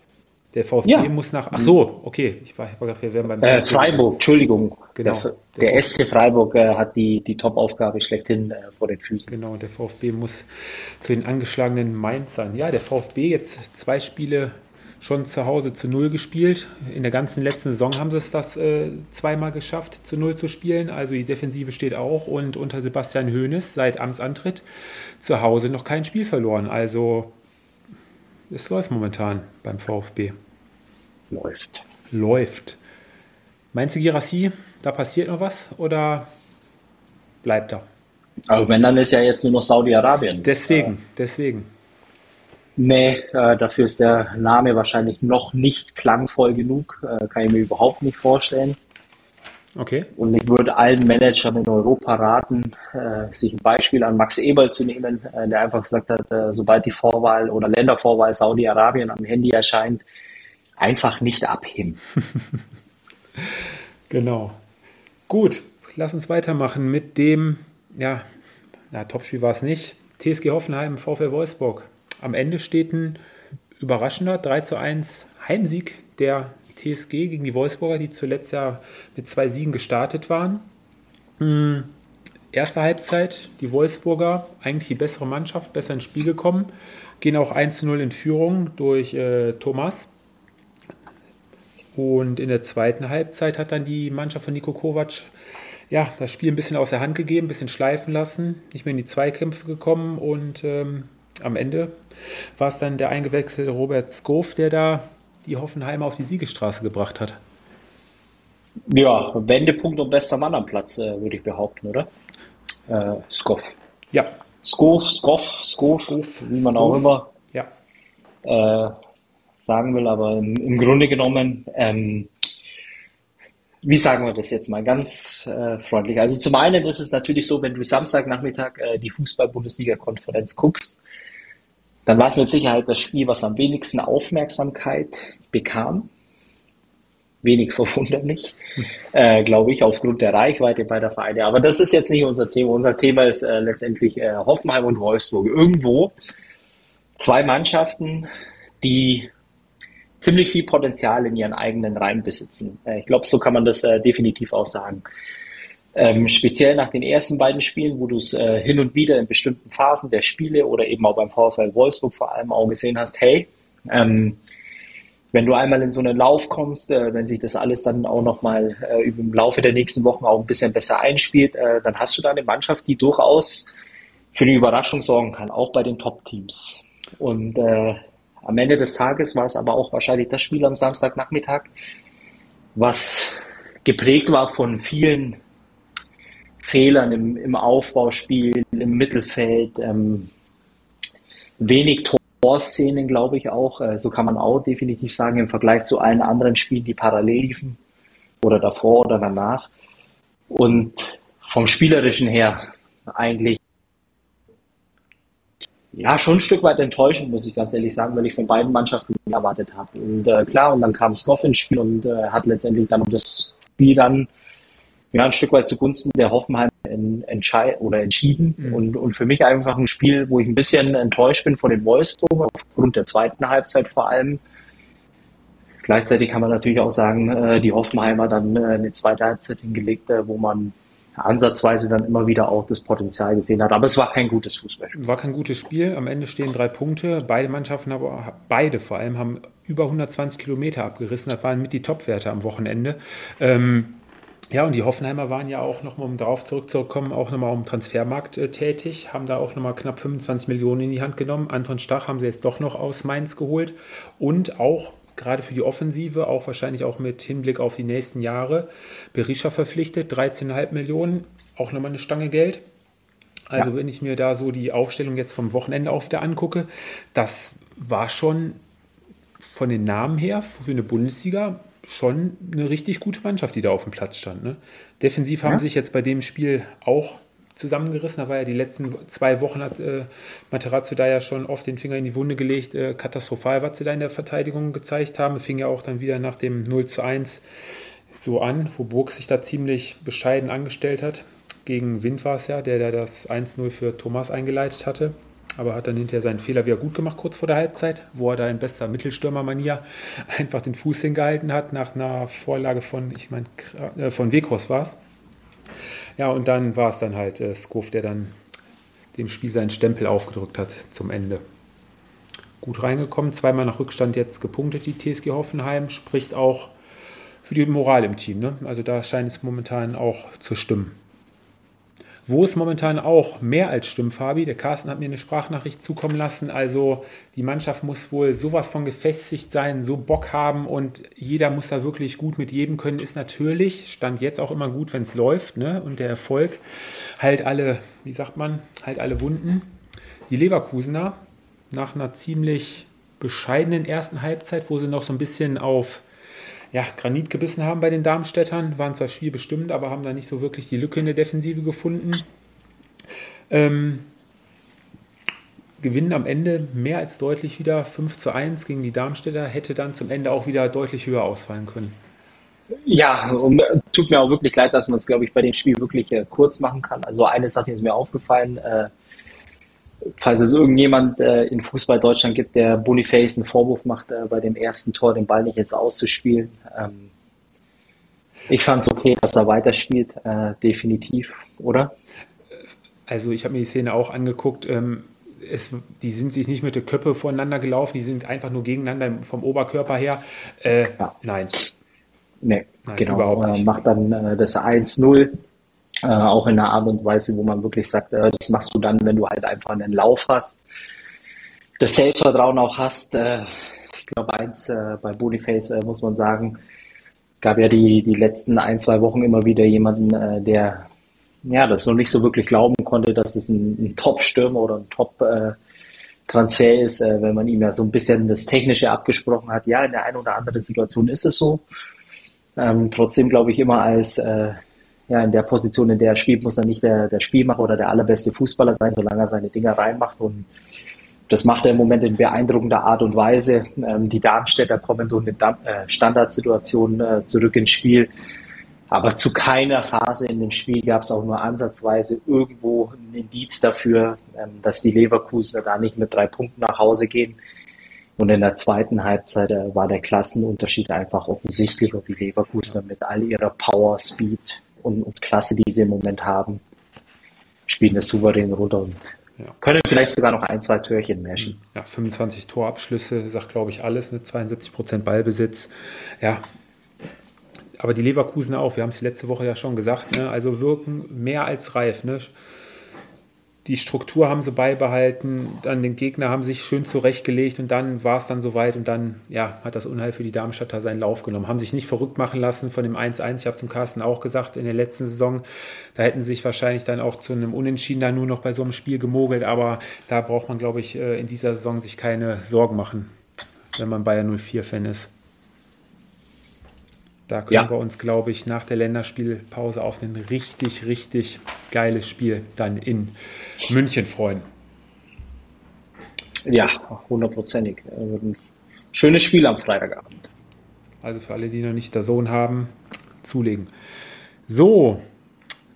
Der VfB ja. muss nach. Ach so, okay. Ich war, ich war wir wären beim äh, Freiburg, Entschuldigung. Genau. Der, der, der SC Freiburg äh, hat die, die Top-Aufgabe schlechthin äh, vor den Füßen. Genau, der VfB muss zu den angeschlagenen Mainzern. Ja, der VfB jetzt zwei Spiele schon zu Hause zu Null gespielt. In der ganzen letzten Saison haben sie es das äh, zweimal geschafft, zu Null zu spielen. Also die Defensive steht auch und unter Sebastian Hoeneß seit Amtsantritt zu Hause noch kein Spiel verloren. Also es läuft momentan beim VfB. Läuft. Läuft. Meinst du, Girassi, da passiert noch was oder bleibt er? Also wenn, dann ist ja jetzt nur noch Saudi-Arabien. Deswegen, äh, deswegen. Nee, äh, dafür ist der Name wahrscheinlich noch nicht klangvoll genug. Äh, kann ich mir überhaupt nicht vorstellen. Okay. Und ich würde allen Managern in Europa raten, äh, sich ein Beispiel an Max Eberl zu nehmen, äh, der einfach gesagt hat, äh, sobald die Vorwahl oder Ländervorwahl Saudi-Arabien am Handy erscheint, einfach nicht abheben. genau. Gut, lass uns weitermachen mit dem, ja, ja Topspiel war es nicht. TSG Hoffenheim, VfL Wolfsburg. am Ende steht ein überraschender 3 zu 1 Heimsieg der TSG gegen die Wolfsburger, die zuletzt ja mit zwei Siegen gestartet waren. Hm, erste Halbzeit, die Wolfsburger, eigentlich die bessere Mannschaft, besser ins Spiel gekommen, gehen auch 1-0 in Führung durch äh, Thomas. Und in der zweiten Halbzeit hat dann die Mannschaft von Niko Kovac ja, das Spiel ein bisschen aus der Hand gegeben, ein bisschen schleifen lassen, nicht mehr in die Zweikämpfe gekommen und ähm, am Ende war es dann der eingewechselte Robert Skof, der da die Hoffenheimer auf die Siegesstraße gebracht hat. Ja, Wendepunkt und bester Mann am Platz, äh, würde ich behaupten, oder? Äh, Skoff. Ja. Skof, Skoff, Skof, Skof wie man Skof. auch immer ja. äh, sagen will, aber im, im Grunde genommen, ähm, wie sagen wir das jetzt mal ganz äh, freundlich? Also zum einen ist es natürlich so, wenn du Samstagnachmittag äh, die Fußball-Bundesliga-Konferenz guckst, dann war es mit Sicherheit das Spiel, was am wenigsten Aufmerksamkeit bekam. Wenig verwunderlich, äh, glaube ich, aufgrund der Reichweite beider Vereine. Aber das ist jetzt nicht unser Thema. Unser Thema ist äh, letztendlich äh, Hoffenheim und Wolfsburg. Irgendwo zwei Mannschaften, die ziemlich viel Potenzial in ihren eigenen Reihen besitzen. Äh, ich glaube, so kann man das äh, definitiv auch sagen. Ähm, speziell nach den ersten beiden Spielen, wo du es äh, hin und wieder in bestimmten Phasen der Spiele oder eben auch beim VfL Wolfsburg vor allem auch gesehen hast, hey, ähm, wenn du einmal in so einen Lauf kommst, äh, wenn sich das alles dann auch nochmal äh, im Laufe der nächsten Wochen auch ein bisschen besser einspielt, äh, dann hast du da eine Mannschaft, die durchaus für eine Überraschung sorgen kann, auch bei den Top-Teams. Und äh, am Ende des Tages war es aber auch wahrscheinlich das Spiel am Samstagnachmittag, was geprägt war von vielen Fehlern im, im Aufbauspiel, im Mittelfeld, ähm, wenig Torszenen, glaube ich auch. Äh, so kann man auch definitiv sagen, im Vergleich zu allen anderen Spielen, die parallel liefen oder davor oder danach. Und vom Spielerischen her eigentlich ja, schon ein Stück weit enttäuschend, muss ich ganz ehrlich sagen, weil ich von beiden Mannschaften erwartet habe. Und äh, klar, und dann kam Skoff ins Spiel und äh, hat letztendlich dann das Spiel dann ja, ein Stück weit zugunsten der Hoffenheim entscheid oder entschieden. Mhm. Und, und für mich einfach ein Spiel, wo ich ein bisschen enttäuscht bin von den Wolfsburg, aufgrund der zweiten Halbzeit vor allem. Gleichzeitig kann man natürlich auch sagen, äh, die Hoffenheimer dann äh, eine zweite Halbzeit hingelegt, äh, wo man ansatzweise dann immer wieder auch das Potenzial gesehen hat. Aber es war kein gutes Fußballspiel. War kein gutes Spiel. Am Ende stehen drei Punkte. Beide Mannschaften, aber beide vor allem, haben über 120 Kilometer abgerissen. Das waren mit die Topwerte am Wochenende. Ähm, ja, und die Hoffenheimer waren ja auch nochmal, um darauf zurückzukommen, auch nochmal am Transfermarkt äh, tätig, haben da auch nochmal knapp 25 Millionen in die Hand genommen. Anton Stach haben sie jetzt doch noch aus Mainz geholt und auch gerade für die Offensive, auch wahrscheinlich auch mit Hinblick auf die nächsten Jahre. Berisha verpflichtet, 13,5 Millionen, auch nochmal eine Stange Geld. Also ja. wenn ich mir da so die Aufstellung jetzt vom Wochenende auf wieder angucke, das war schon von den Namen her für eine Bundesliga schon eine richtig gute Mannschaft, die da auf dem Platz stand. Ne? Defensiv ja. haben sich jetzt bei dem Spiel auch zusammengerissen. Da war ja die letzten zwei Wochen hat äh, Materazzo da ja schon oft den Finger in die Wunde gelegt. Äh, katastrophal, was sie da in der Verteidigung gezeigt haben. Fing ja auch dann wieder nach dem 0 zu 1 so an, wo Burg sich da ziemlich bescheiden angestellt hat. Gegen Wind war es ja, der da das 1-0 für Thomas eingeleitet hatte. Aber hat dann hinterher seinen Fehler wieder gut gemacht, kurz vor der Halbzeit, wo er da in bester Mittelstürmermanier einfach den Fuß hingehalten hat, nach einer Vorlage von, ich meine, äh, von Weghorst war es. Ja, und dann war es dann halt äh, Skov, der dann dem Spiel seinen Stempel aufgedrückt hat zum Ende. Gut reingekommen, zweimal nach Rückstand jetzt gepunktet, die TSG Hoffenheim, spricht auch für die Moral im Team. Ne? Also da scheint es momentan auch zu stimmen. Wo es momentan auch mehr als stimmt, Fabi, der Carsten hat mir eine Sprachnachricht zukommen lassen. Also die Mannschaft muss wohl sowas von gefestigt sein, so Bock haben und jeder muss da wirklich gut mit jedem können. Ist natürlich, stand jetzt auch immer gut, wenn es läuft ne? und der Erfolg halt alle, wie sagt man, halt alle Wunden. Die Leverkusener nach einer ziemlich bescheidenen ersten Halbzeit, wo sie noch so ein bisschen auf ja, Granit gebissen haben bei den Darmstädtern, waren zwar spielbestimmt, aber haben da nicht so wirklich die Lücke in der Defensive gefunden. Ähm, gewinnen am Ende mehr als deutlich wieder 5 zu 1 gegen die Darmstädter, hätte dann zum Ende auch wieder deutlich höher ausfallen können. Ja, und tut mir auch wirklich leid, dass man es, glaube ich, bei dem Spiel wirklich äh, kurz machen kann. Also eine Sache ist mir aufgefallen. Äh, falls es irgendjemand äh, in Fußball Deutschland gibt, der Boniface einen Vorwurf macht, äh, bei dem ersten Tor den Ball nicht jetzt auszuspielen. Ähm, ich fand es okay, dass er weiterspielt, äh, definitiv, oder? Also ich habe mir die Szene auch angeguckt. Ähm, es, die sind sich nicht mit der Köppe voneinander gelaufen, die sind einfach nur gegeneinander vom Oberkörper her. Äh, ja. Nein. Nee, Nein, genau. Überhaupt nicht. Macht dann äh, das 1-0 äh, auch in einer Art und Weise, wo man wirklich sagt, äh, das machst du dann, wenn du halt einfach einen Lauf hast, das Selbstvertrauen auch hast. Äh, ich glaube, eins äh, bei Boniface äh, muss man sagen, gab ja die, die letzten ein, zwei Wochen immer wieder jemanden, äh, der ja, das noch nicht so wirklich glauben konnte, dass es ein, ein Top-Stürmer oder ein Top-Transfer ist, wenn man ihm ja so ein bisschen das Technische abgesprochen hat. Ja, in der einen oder anderen Situation ist es so. Ähm, trotzdem glaube ich immer als äh, ja, in der Position, in der er spielt, muss er nicht der, der Spielmacher oder der allerbeste Fußballer sein, solange er seine Dinger reinmacht. Und das macht er im Moment in beeindruckender Art und Weise. Ähm, die Darmstädter kommen durch eine äh, Standardsituation äh, zurück ins Spiel. Aber zu keiner Phase in dem Spiel gab es auch nur ansatzweise irgendwo ein Indiz dafür, ähm, dass die Leverkusener da nicht mit drei Punkten nach Hause gehen. Und in der zweiten Halbzeit äh, war der Klassenunterschied einfach offensichtlich und die Leverkusener mit all ihrer Power, Speed, und, und Klasse, die sie im Moment haben, spielen das souverän runter und ja. können vielleicht sogar noch ein, zwei Türchen mehr schießen. Ja, 25 Torabschlüsse, sagt glaube ich alles, ne? 72 Prozent Ballbesitz. Ja, aber die Leverkusen auch, wir haben es letzte Woche ja schon gesagt, ne? also wirken mehr als reif. Ne? Die Struktur haben sie beibehalten, dann den Gegner haben sich schön zurechtgelegt und dann war es dann soweit und dann ja, hat das Unheil für die Darmstadter seinen Lauf genommen. Haben sich nicht verrückt machen lassen von dem 1-1. Ich habe es dem Carsten auch gesagt in der letzten Saison. Da hätten sie sich wahrscheinlich dann auch zu einem Unentschieden dann nur noch bei so einem Spiel gemogelt, aber da braucht man, glaube ich, äh, in dieser Saison sich keine Sorgen machen, wenn man Bayern 04-Fan ist. Da können ja. wir uns, glaube ich, nach der Länderspielpause auf ein richtig, richtig geiles Spiel dann in München freuen. Ja, hundertprozentig. Ein schönes Spiel am Freitagabend. Also für alle, die noch nicht der Sohn haben, zulegen. So,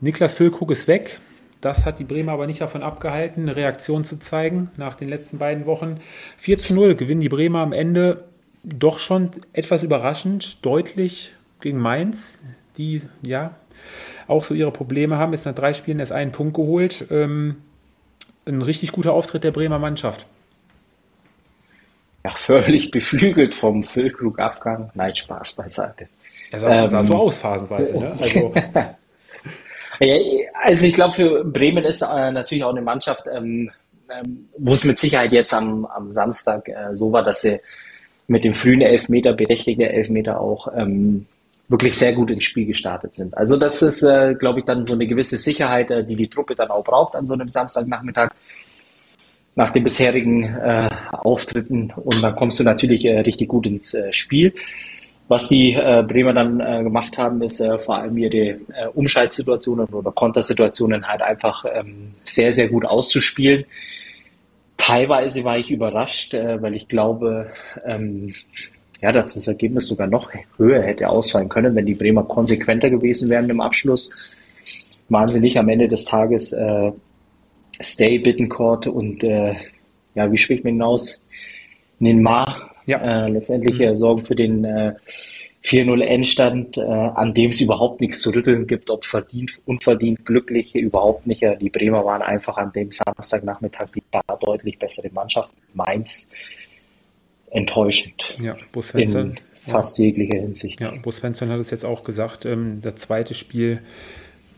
Niklas Füllkrug ist weg. Das hat die Bremer aber nicht davon abgehalten, eine Reaktion zu zeigen nach den letzten beiden Wochen. 4 zu 0 gewinnen die Bremer am Ende doch schon etwas überraschend, deutlich gegen Mainz, die ja auch so ihre Probleme haben. Jetzt nach drei Spielen erst einen Punkt geholt. Ähm, ein richtig guter Auftritt der Bremer Mannschaft. Ja, völlig beflügelt vom Füllkrug-Abgang. Nein, Spaß beiseite. Er sah, ähm, sah so aus phasenweise. Ne? Also, also ich glaube, für Bremen ist äh, natürlich auch eine Mannschaft, ähm, ähm, wo es mit Sicherheit jetzt am, am Samstag äh, so war, dass sie mit dem frühen Elfmeter, berechtigte Elfmeter auch ähm, wirklich sehr gut ins Spiel gestartet sind. Also das ist, äh, glaube ich, dann so eine gewisse Sicherheit, äh, die die Truppe dann auch braucht an so einem Samstagnachmittag nach den bisherigen äh, Auftritten. Und dann kommst du natürlich äh, richtig gut ins äh, Spiel. Was die äh, Bremer dann gemacht haben, ist vor allem ihre Umschaltsituationen oder Kontersituationen halt einfach ähm, sehr, sehr gut auszuspielen. Teilweise war ich überrascht, weil ich glaube, ähm, ja, dass das Ergebnis sogar noch höher hätte ausfallen können, wenn die Bremer konsequenter gewesen wären im Abschluss. Waren sie nicht am Ende des Tages äh, Stay, Bittencourt und äh, ja, wie spricht man hinaus? Ninmar ja. äh, letztendlich mhm. sorgen für den äh, 4-0 Endstand, äh, an dem es überhaupt nichts zu rütteln gibt, ob verdient, unverdient, glücklich, überhaupt nicht. Die Bremer waren einfach an dem Samstagnachmittag die deutlich bessere Mannschaft. Mainz enttäuschend. Ja, Svensson. In fast ja. jeglicher Hinsicht. Ja, Bo Svensson hat es jetzt auch gesagt, ähm, das zweite Spiel,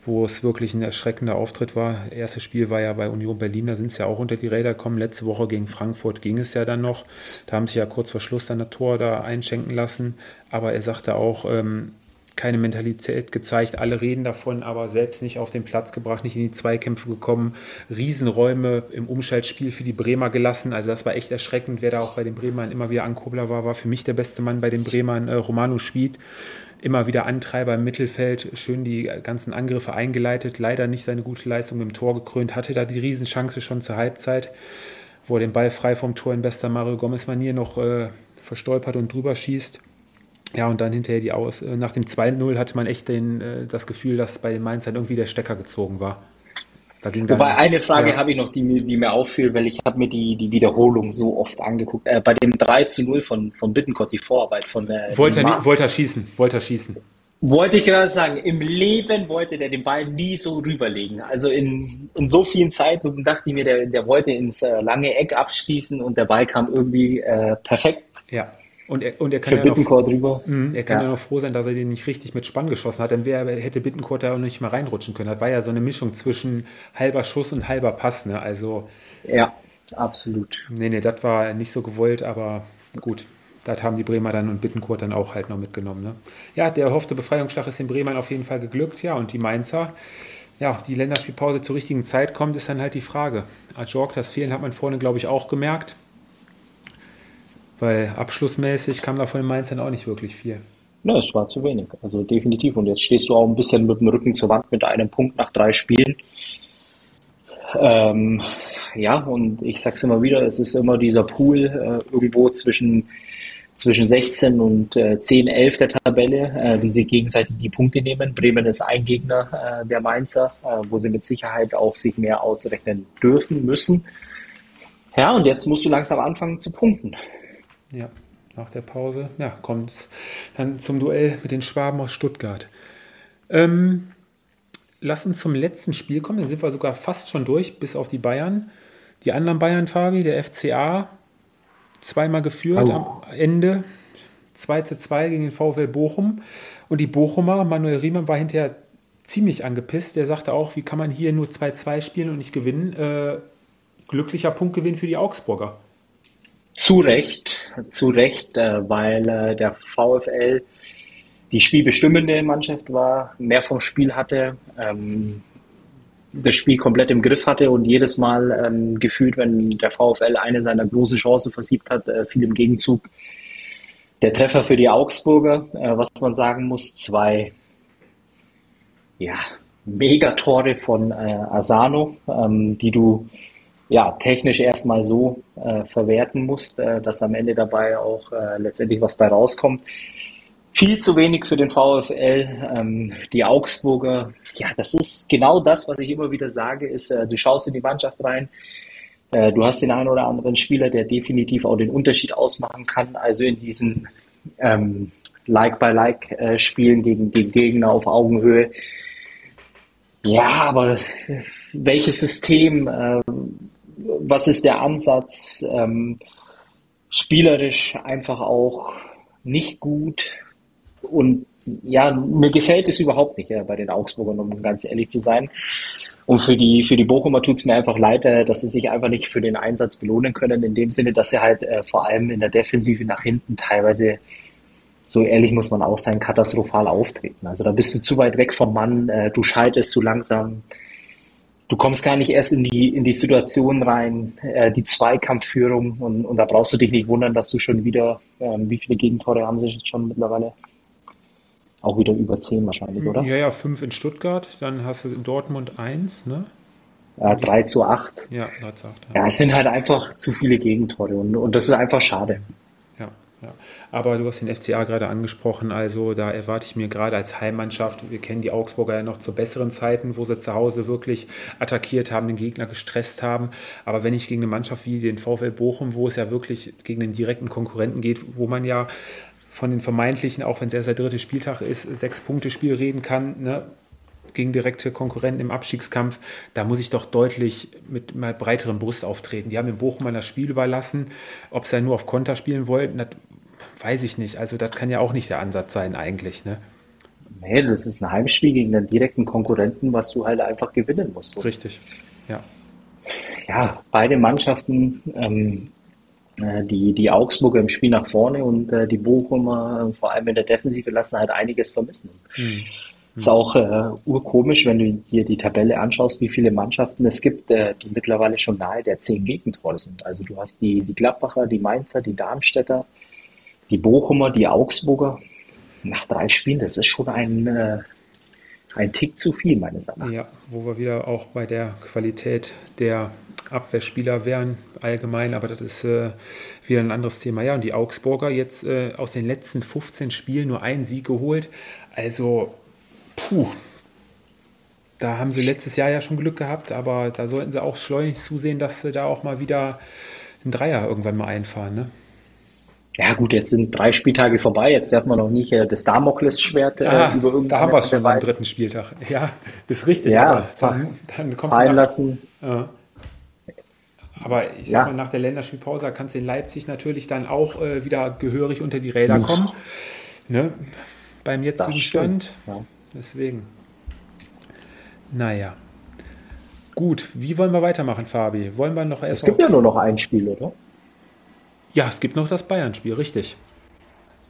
wo es wirklich ein erschreckender Auftritt war. Das erste Spiel war ja bei Union Berlin, da sind es ja auch unter die Räder gekommen. Letzte Woche gegen Frankfurt ging es ja dann noch. Da haben sie ja kurz vor Schluss dann das Tor da einschenken lassen. Aber er sagte auch, ähm, keine Mentalität gezeigt. Alle reden davon, aber selbst nicht auf den Platz gebracht, nicht in die Zweikämpfe gekommen. Riesenräume im Umschaltspiel für die Bremer gelassen. Also das war echt erschreckend. Wer da auch bei den Bremern immer wieder Ankobler war, war für mich der beste Mann bei den Bremern, äh, Romano Schmid. Immer wieder Antreiber im Mittelfeld, schön die ganzen Angriffe eingeleitet. Leider nicht seine gute Leistung im Tor gekrönt. Hatte da die Riesenchance schon zur Halbzeit, wo er den Ball frei vom Tor in bester Mario Gomez-Manier noch äh, verstolpert und drüber schießt. Ja, und dann hinterher die Aus. Nach dem 2-0 hatte man echt den, äh, das Gefühl, dass bei den Mainzern irgendwie der Stecker gezogen war. Wobei eine Frage ja. habe ich noch, die mir, die mir auffiel, weil ich habe mir die, die Wiederholung so oft angeguckt. Äh, bei dem 3 zu 0 von, von Bittenkott, die Vorarbeit von äh, wollte, er, wollte er schießen, wollte er schießen. Wollte ich gerade sagen, im Leben wollte der den Ball nie so rüberlegen. Also in, in so vielen Zeiten dachte ich mir, der, der wollte ins äh, lange Eck abschließen und der Ball kam irgendwie äh, perfekt. Ja. Und er, und er kann, ja noch, drüber. Mh, er kann ja. ja. noch froh sein, dass er den nicht richtig mit Spann geschossen hat. Dann wär, hätte Bittencourt da auch nicht mal reinrutschen können. Das war ja so eine Mischung zwischen halber Schuss und halber Pass. Ne? Also, ja, absolut. Nee, nee, das war nicht so gewollt, aber gut. Das haben die Bremer dann und Bittencourt dann auch halt noch mitgenommen. Ne? Ja, der erhoffte Befreiungsschlag ist den Bremern auf jeden Fall geglückt. Ja, und die Mainzer, ja, die Länderspielpause zur richtigen Zeit kommt, ist dann halt die Frage. Ajork, das Fehlen hat man vorne, glaube ich, auch gemerkt. Weil abschlussmäßig kam da von den Mainzern auch nicht wirklich viel. Ne, es war zu wenig. Also definitiv. Und jetzt stehst du auch ein bisschen mit dem Rücken zur Wand mit einem Punkt nach drei Spielen. Ähm, ja, und ich sag's immer wieder, es ist immer dieser Pool äh, irgendwo zwischen, zwischen 16 und äh, 10, 11 der Tabelle, äh, die sich gegenseitig die Punkte nehmen. Bremen ist ein Gegner äh, der Mainzer, äh, wo sie mit Sicherheit auch sich mehr ausrechnen dürfen, müssen. Ja, und jetzt musst du langsam anfangen zu punkten. Ja, nach der Pause. Ja, kommt es dann zum Duell mit den Schwaben aus Stuttgart. Ähm, lass uns zum letzten Spiel kommen. Da sind wir sogar fast schon durch, bis auf die Bayern. Die anderen Bayern, Fabi, der FCA, zweimal geführt oh. am Ende. 2 zu 2 gegen den VfL Bochum. Und die Bochumer, Manuel Riemann, war hinterher ziemlich angepisst. Der sagte auch, wie kann man hier nur 2-2 spielen und nicht gewinnen? Äh, glücklicher Punktgewinn für die Augsburger. Zu Recht, zu Recht, äh, weil äh, der VfL die spielbestimmende Mannschaft war, mehr vom Spiel hatte, ähm, das Spiel komplett im Griff hatte und jedes Mal ähm, gefühlt, wenn der VfL eine seiner großen Chancen versiebt hat, äh, fiel im Gegenzug der Treffer für die Augsburger, was man sagen muss, zwei ja, Megatore von Asano, ähm, die du ja, technisch erstmal so äh, verwerten musst, äh, dass am Ende dabei auch äh, letztendlich was bei rauskommt. Viel zu wenig für den VfL. Ähm, die Augsburger, ja, das ist genau das, was ich immer wieder sage, ist, äh, du schaust in die Mannschaft rein, äh, du hast den einen oder anderen Spieler, der definitiv auch den Unterschied ausmachen kann. Also in diesen ähm, Like-by-Like-Spielen gegen, gegen Gegner auf Augenhöhe. Ja, aber welches System, äh, was ist der Ansatz? Ähm, spielerisch einfach auch nicht gut. Und ja, mir gefällt es überhaupt nicht ja, bei den Augsburgern, um ganz ehrlich zu sein. Und für die, für die Bochumer tut es mir einfach leid, äh, dass sie sich einfach nicht für den Einsatz belohnen können, in dem Sinne, dass sie halt äh, vor allem in der Defensive nach hinten teilweise, so ehrlich muss man auch sein, katastrophal auftreten. Also da bist du zu weit weg vom Mann, äh, du schaltest zu langsam, du kommst gar nicht erst in die, in die Situation rein, äh, die Zweikampfführung und, und da brauchst du dich nicht wundern, dass du schon wieder, ähm, wie viele Gegentore haben sie schon mittlerweile? Auch wieder über zehn wahrscheinlich, oder? Ja, ja, fünf in Stuttgart, dann hast du in Dortmund eins, ne? Ja, 3 zu 8. Ja, 3 zu 8. Ja. ja, es sind halt einfach zu viele Gegentore und, und das ist einfach schade. Ja. Aber du hast den FCA gerade angesprochen, also da erwarte ich mir gerade als Heimmannschaft, wir kennen die Augsburger ja noch zu besseren Zeiten, wo sie zu Hause wirklich attackiert haben, den Gegner gestresst haben. Aber wenn ich gegen eine Mannschaft wie den VfL Bochum, wo es ja wirklich gegen den direkten Konkurrenten geht, wo man ja von den vermeintlichen, auch wenn es erst der dritte Spieltag ist, sechs Punkte Spiel reden kann, ne? gegen direkte Konkurrenten im Abstiegskampf, da muss ich doch deutlich mit mal breiterem Brust auftreten. Die haben in Bochum das Spiel überlassen. Ob sie ja nur auf Konter spielen wollten, das weiß ich nicht. Also das kann ja auch nicht der Ansatz sein eigentlich. Ne? Nee, das ist ein Heimspiel gegen einen direkten Konkurrenten, was du halt einfach gewinnen musst. So. Richtig, ja. Ja, beide Mannschaften, ähm, äh, die, die Augsburger im Spiel nach vorne und äh, die Bochumer, vor allem in der Defensive, lassen halt einiges vermissen. Mhm. Ist auch äh, urkomisch, wenn du dir die Tabelle anschaust, wie viele Mannschaften es gibt, äh, die mittlerweile schon nahe der zehn Gegentore sind. Also du hast die, die Gladbacher, die Mainzer, die Darmstädter, die Bochumer, die Augsburger. Nach drei Spielen, das ist schon ein, äh, ein Tick zu viel, meines Erachtens. Ja, wo wir wieder auch bei der Qualität der Abwehrspieler wären, allgemein, aber das ist äh, wieder ein anderes Thema. Ja, und die Augsburger jetzt äh, aus den letzten 15 Spielen nur einen Sieg geholt. Also puh, da haben sie letztes Jahr ja schon Glück gehabt, aber da sollten sie auch schleunigst zusehen, dass sie da auch mal wieder einen Dreier irgendwann mal einfahren. Ne? Ja gut, jetzt sind drei Spieltage vorbei, jetzt darf man noch nicht äh, das Damoklesschwert äh, ah, über irgendeine Da haben wir es schon beim dritten Spieltag. Ja, ist richtig. Ja, dann, dann kommst fallen du nach, lassen. Ja. Aber ich sag ja. mal, nach der Länderspielpause kannst du in Leipzig natürlich dann auch äh, wieder gehörig unter die Räder kommen. Ne? Beim jetzigen Stand. Ja. Deswegen. Naja. Gut, wie wollen wir weitermachen, Fabi? Wollen wir noch erst. Es gibt ja nur noch ein Spiel, oder? Ja, es gibt noch das Bayern-Spiel, richtig.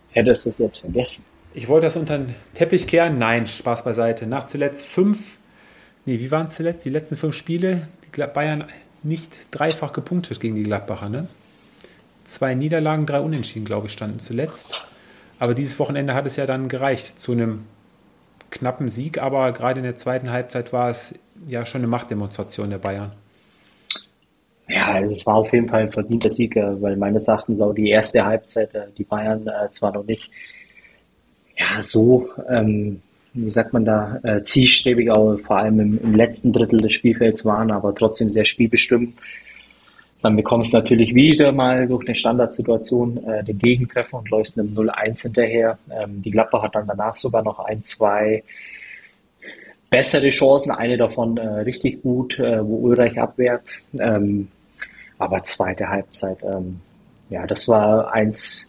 Hättest du es jetzt vergessen? Ich wollte das unter den Teppich kehren. Nein, Spaß beiseite. Nach zuletzt fünf, nee, wie waren es zuletzt? Die letzten fünf Spiele, die Bayern nicht dreifach gepunktet gegen die Gladbacher, ne? Zwei Niederlagen, drei Unentschieden, glaube ich, standen zuletzt. Aber dieses Wochenende hat es ja dann gereicht zu einem knappen Sieg, aber gerade in der zweiten Halbzeit war es ja schon eine Machtdemonstration der Bayern. Ja, also es war auf jeden Fall ein verdienter Sieg, äh, weil meines Erachtens auch die erste Halbzeit, äh, die Bayern äh, zwar noch nicht ja so, ähm, wie sagt man da, äh, zielstrebig auch vor allem im, im, letzten Drittel des Spielfelds waren, aber trotzdem sehr spielbestimmt. Dann bekommst du natürlich wieder mal durch eine Standardsituation äh, den Gegentreffer und läufst einem 0-1 hinterher. Ähm, die Gladbach hat dann danach sogar noch ein, zwei bessere Chancen, eine davon äh, richtig gut, äh, wo Ulreich abwehrt. Ähm, aber zweite Halbzeit, ähm, ja, das war eins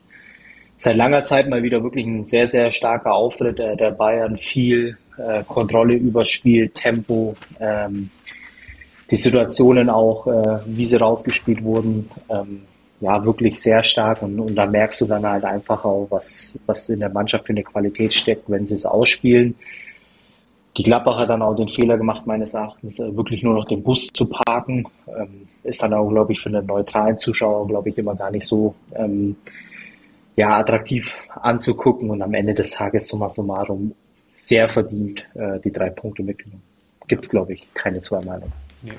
seit langer Zeit mal wieder wirklich ein sehr, sehr starker Auftritt äh, der Bayern. Viel äh, Kontrolle übers Spiel, Tempo, ähm, die Situationen auch, äh, wie sie rausgespielt wurden, ähm, ja, wirklich sehr stark. Und, und da merkst du dann halt einfach auch, was, was in der Mannschaft für eine Qualität steckt, wenn sie es ausspielen. Die Gladbach hat dann auch den Fehler gemacht, meines Erachtens, äh, wirklich nur noch den Bus zu parken. Ähm, ist dann auch, glaube ich, für einen neutralen Zuschauer, glaube ich, immer gar nicht so ähm, ja, attraktiv anzugucken und am Ende des Tages summa summarum sehr verdient äh, die drei Punkte mitgenommen. Gibt es, glaube ich, keine zwei Meinungen. Ja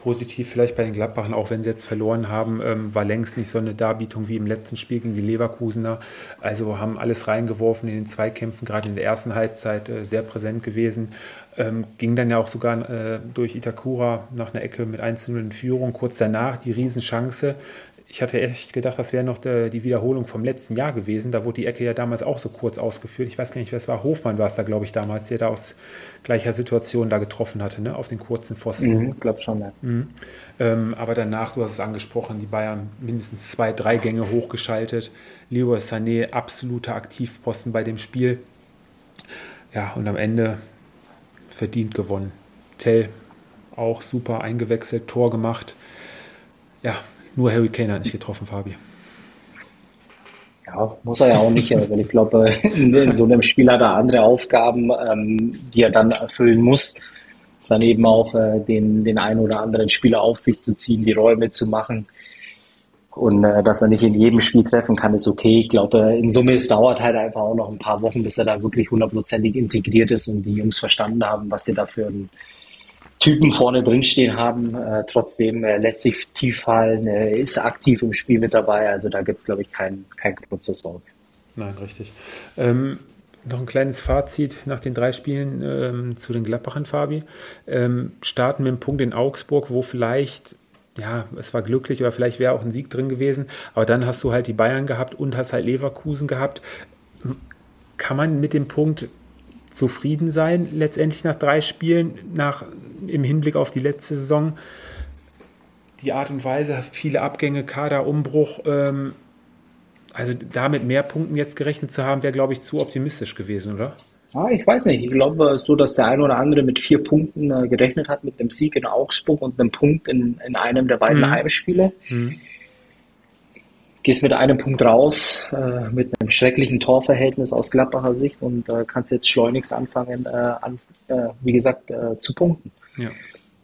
positiv vielleicht bei den Gladbachern, auch wenn sie jetzt verloren haben, ähm, war längst nicht so eine Darbietung wie im letzten Spiel gegen die Leverkusener. Also haben alles reingeworfen in den Zweikämpfen, gerade in der ersten Halbzeit äh, sehr präsent gewesen. Ähm, ging dann ja auch sogar äh, durch Itakura nach einer Ecke mit 1 0 in Führung. Kurz danach die Riesenchance, ich hatte echt gedacht, das wäre noch die Wiederholung vom letzten Jahr gewesen. Da wurde die Ecke ja damals auch so kurz ausgeführt. Ich weiß gar nicht, wer es war. Hofmann war es da, glaube ich, damals, der da aus gleicher Situation da getroffen hatte, ne? auf den kurzen Pfosten. Mhm, ich glaube schon, ja. Mhm. Ähm, aber danach, du hast es angesprochen, die Bayern mindestens zwei, drei Gänge hochgeschaltet. Leroy Sané, absoluter Aktivposten bei dem Spiel. Ja, und am Ende verdient gewonnen. Tell auch super eingewechselt, Tor gemacht. Ja, nur Harry Kane hat nicht getroffen, Fabi. Ja, muss er ja auch nicht, weil ich glaube, in, so einem Spiel hat er andere Aufgaben, ähm, die er dann erfüllen muss. Ist dann eben auch äh, den, den einen oder anderen Spieler auf sich zu ziehen, die Räume zu machen. Und äh, dass er nicht in jedem Spiel treffen kann, ist okay. Ich glaube, in Summe es dauert halt einfach auch noch ein paar Wochen, bis er da wirklich hundertprozentig integriert ist und die Jungs verstanden haben, was sie da für ein Typen vorne drin stehen haben. Äh, trotzdem äh, lässt sich tief fallen, äh, ist aktiv im Spiel mit dabei. Also da gibt es, glaube ich, keinen kein Grund zur Sorge. Nein, richtig. Ähm, noch ein kleines Fazit nach den drei Spielen ähm, zu den Gladbachern, Fabi. Ähm, starten mit dem Punkt in Augsburg, wo vielleicht ja, es war glücklich oder vielleicht wäre auch ein Sieg drin gewesen, aber dann hast du halt die Bayern gehabt und hast halt Leverkusen gehabt. Kann man mit dem Punkt zufrieden sein, letztendlich nach drei Spielen, nach, im Hinblick auf die letzte Saison. Die Art und Weise, viele Abgänge, Kaderumbruch, ähm, also damit mehr Punkten jetzt gerechnet zu haben, wäre, glaube ich, zu optimistisch gewesen, oder? Ah, ich weiß nicht. Ich glaube so, dass der eine oder andere mit vier Punkten äh, gerechnet hat, mit dem Sieg in Augsburg und einem Punkt in, in einem der beiden mhm. Heimspiele. Mhm gehst mit einem Punkt raus, äh, mit einem schrecklichen Torverhältnis aus Gladbacher Sicht und äh, kannst jetzt schleunigst anfangen, äh, an, äh, wie gesagt, äh, zu punkten. Ja.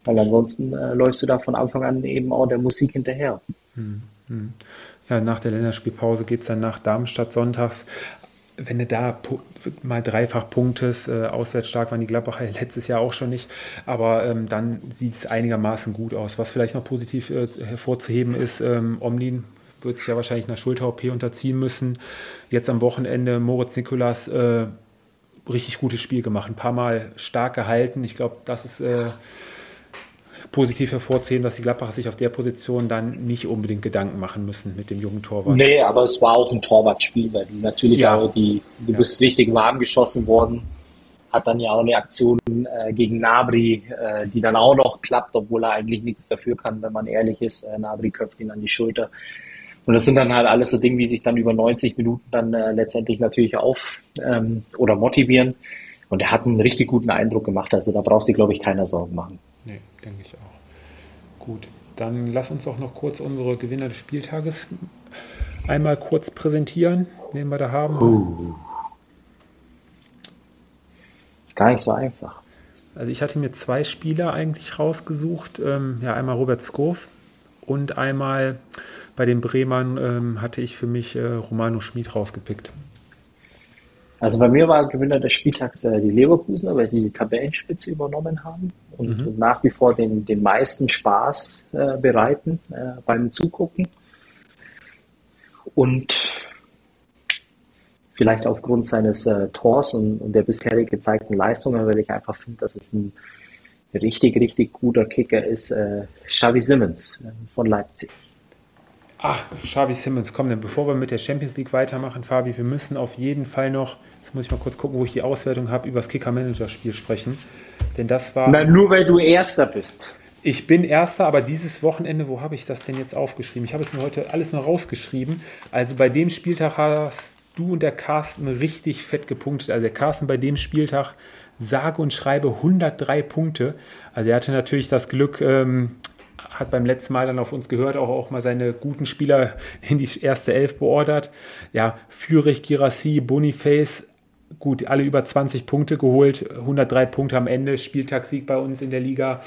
Weil ansonsten äh, läufst du da von Anfang an eben auch der Musik hinterher. Hm, hm. Ja, nach der Länderspielpause geht es dann nach Darmstadt sonntags. Wenn du da mal dreifach punktest, auswärts stark waren die Gladbacher letztes Jahr auch schon nicht, aber ähm, dann sieht es einigermaßen gut aus. Was vielleicht noch positiv hervorzuheben ist, ähm, Omlin wird sich ja wahrscheinlich einer Schulter-OP unterziehen müssen. Jetzt am Wochenende Moritz Nikolas äh, richtig gutes Spiel gemacht, ein paar Mal stark gehalten. Ich glaube, das ist äh, positiv hervorzuheben, dass die Gladbacher sich auf der Position dann nicht unbedingt Gedanken machen müssen mit dem jungen Torwart. Nee, aber es war auch ein Torwartspiel, weil du natürlich ja. auch die, du ja. bist richtig warm geschossen worden. Hat dann ja auch eine Aktion äh, gegen Nabri, äh, die dann auch noch klappt, obwohl er eigentlich nichts dafür kann, wenn man ehrlich ist. Äh, Nabri köpft ihn an die Schulter. Und das sind dann halt alles so Dinge, wie sich dann über 90 Minuten dann äh, letztendlich natürlich auf ähm, oder motivieren. Und er hat einen richtig guten Eindruck gemacht. Also da braucht sich, glaube ich, keiner Sorgen machen. Nee, denke ich auch. Gut, dann lass uns auch noch kurz unsere Gewinner des Spieltages einmal kurz präsentieren, wen wir da haben. Uh. Ist gar nicht so einfach. Also ich hatte mir zwei Spieler eigentlich rausgesucht. Ähm, ja, einmal Robert Skof und einmal bei den Bremern ähm, hatte ich für mich äh, Romano Schmid rausgepickt. Also bei mir war Gewinner des Spieltags äh, die Leverkusener, weil sie die Tabellenspitze übernommen haben und mhm. nach wie vor den, den meisten Spaß äh, bereiten äh, beim Zugucken. Und vielleicht aufgrund seines äh, Tors und, und der bisher gezeigten Leistungen, weil ich einfach finde, dass es ein richtig, richtig guter Kicker ist, äh, Xavi Simmons äh, von Leipzig. Ach, Xavi Simmons, komm, denn bevor wir mit der Champions League weitermachen, Fabi, wir müssen auf jeden Fall noch, jetzt muss ich mal kurz gucken, wo ich die Auswertung habe, über das Kicker-Manager-Spiel sprechen. Denn das war. Na, nur weil du Erster bist. Ich bin Erster, aber dieses Wochenende, wo habe ich das denn jetzt aufgeschrieben? Ich habe es mir heute alles noch rausgeschrieben. Also bei dem Spieltag hast du und der Carsten richtig fett gepunktet. Also der Carsten bei dem Spieltag sage und schreibe 103 Punkte. Also er hatte natürlich das Glück, ähm, hat beim letzten Mal dann auf uns gehört, auch, auch mal seine guten Spieler in die erste Elf beordert. Ja, Fürich, Girassi, Boniface, gut, alle über 20 Punkte geholt, 103 Punkte am Ende, Spieltagssieg bei uns in der Liga.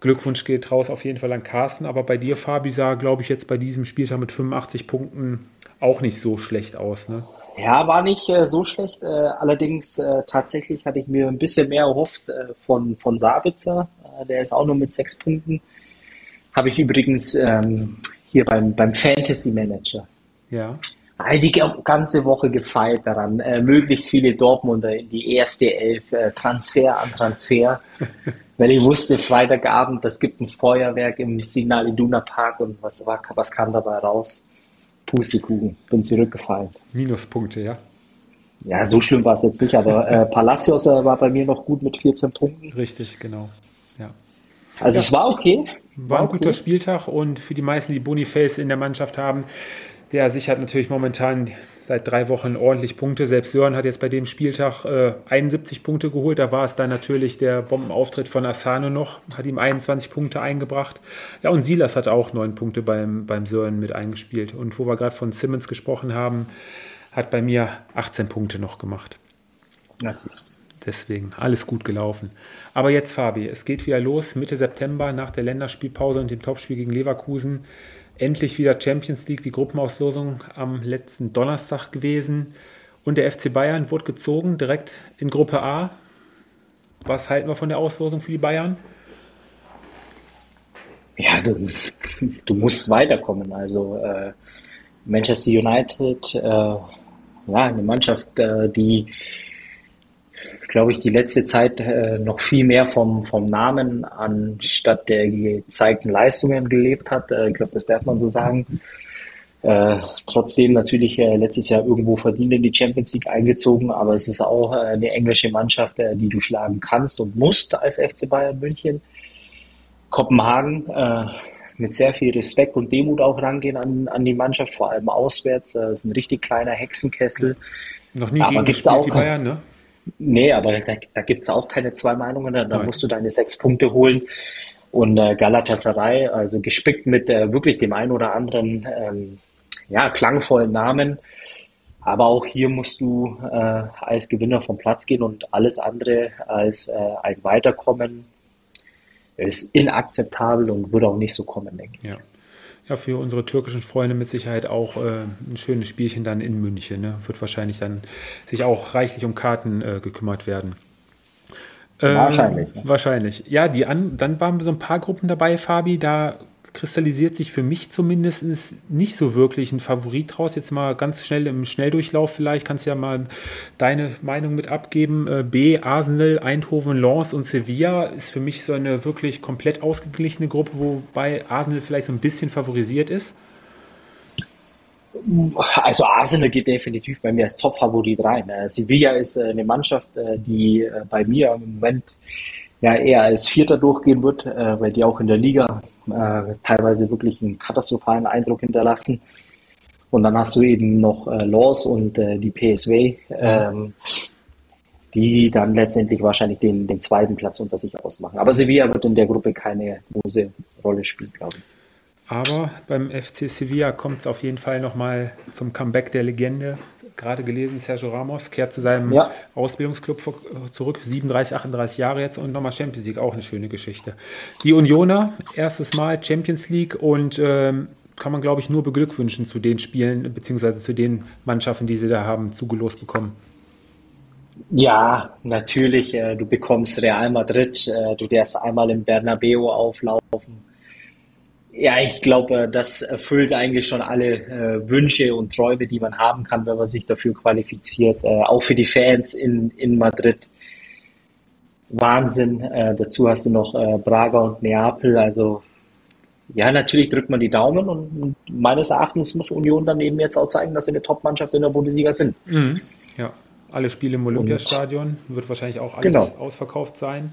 Glückwunsch geht raus auf jeden Fall an Carsten, aber bei dir, Fabi, sah, glaube ich, jetzt bei diesem Spieltag mit 85 Punkten auch nicht so schlecht aus, ne? Ja, war nicht äh, so schlecht. Äh, allerdings äh, tatsächlich hatte ich mir ein bisschen mehr erhofft äh, von, von Sabitzer. Äh, der ist auch nur mit sechs Punkten habe ich übrigens ähm, hier beim, beim Fantasy Manager. Ja. Die ganze Woche gefeilt daran, äh, möglichst viele Dortmunder in die erste Elf, äh, Transfer an Transfer. weil ich wusste, Freitagabend, das gibt ein Feuerwerk im Signal Iduna Park und was, war, was kam dabei raus? Pustekuchen, bin zurückgefallen. Minuspunkte, ja? Ja, so schlimm war es jetzt nicht, aber äh, Palacios äh, war bei mir noch gut mit 14 Punkten. Richtig, genau. Ja. Also ja. es war okay. War ein guter Spieltag und für die meisten, die Boniface in der Mannschaft haben, der sichert natürlich momentan seit drei Wochen ordentlich Punkte. Selbst Sören hat jetzt bei dem Spieltag äh, 71 Punkte geholt. Da war es dann natürlich der Bombenauftritt von Asano noch, hat ihm 21 Punkte eingebracht. Ja, und Silas hat auch neun Punkte beim, beim Sören mit eingespielt. Und wo wir gerade von Simmons gesprochen haben, hat bei mir 18 Punkte noch gemacht. Das ist Deswegen alles gut gelaufen. Aber jetzt, Fabi, es geht wieder los Mitte September nach der Länderspielpause und dem Topspiel gegen Leverkusen. Endlich wieder Champions League, die Gruppenauslosung am letzten Donnerstag gewesen. Und der FC Bayern wurde gezogen direkt in Gruppe A. Was halten wir von der Auslosung für die Bayern? Ja, du, du musst weiterkommen. Also äh, Manchester United, äh, ja, eine Mannschaft, äh, die glaube ich, die letzte Zeit äh, noch viel mehr vom, vom Namen anstatt der gezeigten Leistungen gelebt hat. Äh, ich glaube, das darf man so sagen. Äh, trotzdem natürlich äh, letztes Jahr irgendwo verdient in die Champions League eingezogen, aber es ist auch äh, eine englische Mannschaft, äh, die du schlagen kannst und musst als FC Bayern München. Kopenhagen äh, mit sehr viel Respekt und Demut auch rangehen an, an die Mannschaft, vor allem auswärts. Äh, ist ein richtig kleiner Hexenkessel. Noch nie aber gegen gibt's auch, die Bayern, ne? Nee, aber da, da gibt es auch keine zwei Meinungen. Da, da musst du deine sechs Punkte holen. Und äh, Galatasaray, also gespickt mit äh, wirklich dem einen oder anderen ähm, ja, klangvollen Namen. Aber auch hier musst du äh, als Gewinner vom Platz gehen und alles andere als äh, ein Weiterkommen ist inakzeptabel und würde auch nicht so kommen, denke ich. Ja ja, für unsere türkischen Freunde mit Sicherheit auch äh, ein schönes Spielchen dann in München. Ne? Wird wahrscheinlich dann sich auch reichlich um Karten äh, gekümmert werden. Ähm, wahrscheinlich. Wahrscheinlich. Ja, die an, dann waren so ein paar Gruppen dabei, Fabi. Da kristallisiert sich für mich zumindest nicht so wirklich ein Favorit raus. Jetzt mal ganz schnell im Schnelldurchlauf vielleicht, kannst ja mal deine Meinung mit abgeben. Äh, B, Arsenal, Eindhoven, Lens und Sevilla ist für mich so eine wirklich komplett ausgeglichene Gruppe, wobei Arsenal vielleicht so ein bisschen favorisiert ist. Also Arsenal geht definitiv bei mir als Top-Favorit rein. Äh, Sevilla ist äh, eine Mannschaft, die bei mir im Moment ja eher als Vierter durchgehen wird, weil die auch in der Liga äh, teilweise wirklich einen katastrophalen Eindruck hinterlassen. Und dann hast du eben noch äh, Laws und äh, die PSW, ähm, die dann letztendlich wahrscheinlich den, den zweiten Platz unter sich ausmachen. Aber Sevilla wird in der Gruppe keine große Rolle spielen, glaube ich. Aber beim FC Sevilla kommt es auf jeden Fall nochmal zum Comeback der Legende gerade gelesen, Sergio Ramos kehrt zu seinem ja. Ausbildungsclub zurück, 37, 38 Jahre jetzt und nochmal Champions League, auch eine schöne Geschichte. Die Unioner, erstes Mal Champions League und ähm, kann man, glaube ich, nur beglückwünschen zu den Spielen, beziehungsweise zu den Mannschaften, die sie da haben, zugelost bekommen. Ja, natürlich. Äh, du bekommst Real Madrid, äh, du darfst einmal im Bernabeu auflaufen ja, ich glaube, das erfüllt eigentlich schon alle äh, Wünsche und Träume, die man haben kann, wenn man sich dafür qualifiziert. Äh, auch für die Fans in, in Madrid. Wahnsinn. Äh, dazu hast du noch äh, Braga und Neapel. Also ja, natürlich drückt man die Daumen und meines Erachtens muss Union dann eben jetzt auch zeigen, dass sie eine Top-Mannschaft in der Bundesliga sind. Mhm. Ja, alle Spiele im Olympiastadion wird wahrscheinlich auch alles genau. ausverkauft sein.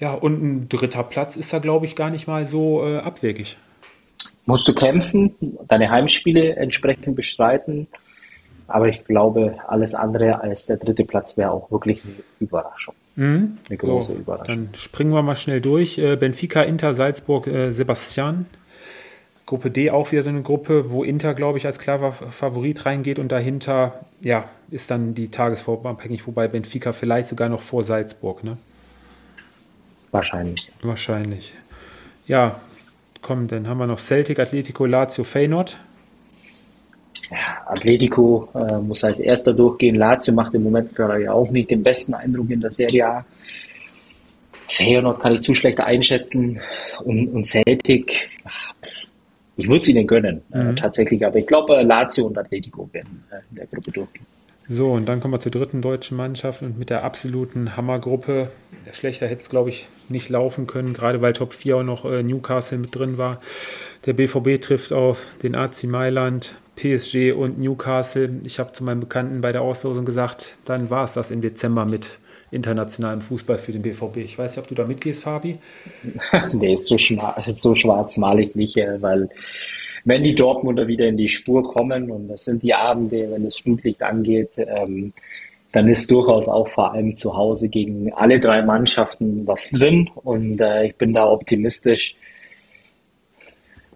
Ja, und ein dritter Platz ist da, glaube ich, gar nicht mal so äh, abwegig. Musst du kämpfen, deine Heimspiele entsprechend bestreiten. Aber ich glaube, alles andere als der dritte Platz wäre auch wirklich eine Überraschung. Mhm. Eine große so, Überraschung. Dann springen wir mal schnell durch. Äh, Benfica, Inter, Salzburg, äh, Sebastian. Gruppe D auch wieder so eine Gruppe, wo Inter, glaube ich, als klarer Favorit reingeht und dahinter, ja, ist dann die Tagesform abhängig, wobei Benfica vielleicht sogar noch vor Salzburg, ne? Wahrscheinlich. Wahrscheinlich. Ja, komm, dann haben wir noch Celtic, Atletico, Lazio, Feyenoord. Ja, Atletico äh, muss als erster durchgehen. Lazio macht im Moment gerade ja auch nicht den besten Eindruck in der Serie A. Feyenoord kann ich zu schlecht einschätzen. Und, und Celtic, ich würde es ihnen gönnen, äh, mhm. äh, tatsächlich. Aber ich glaube, Lazio und Atletico werden äh, in der Gruppe durchgehen. So, und dann kommen wir zur dritten deutschen Mannschaft und mit der absoluten Hammergruppe. Schlechter hätte es, glaube ich, nicht laufen können, gerade weil Top 4 auch noch äh, Newcastle mit drin war. Der BVB trifft auf den AC Mailand, PSG und Newcastle. Ich habe zu meinem Bekannten bei der Auslosung gesagt, dann war es das im Dezember mit internationalem Fußball für den BVB. Ich weiß nicht, ob du da mitgehst, Fabi? nee, so, so schwarz male ich nicht, äh, weil wenn die Dortmunder wieder in die Spur kommen, und das sind die Abende, wenn das Flutlicht angeht, ähm, dann ist durchaus auch vor allem zu Hause gegen alle drei Mannschaften was drin. Und äh, ich bin da optimistisch,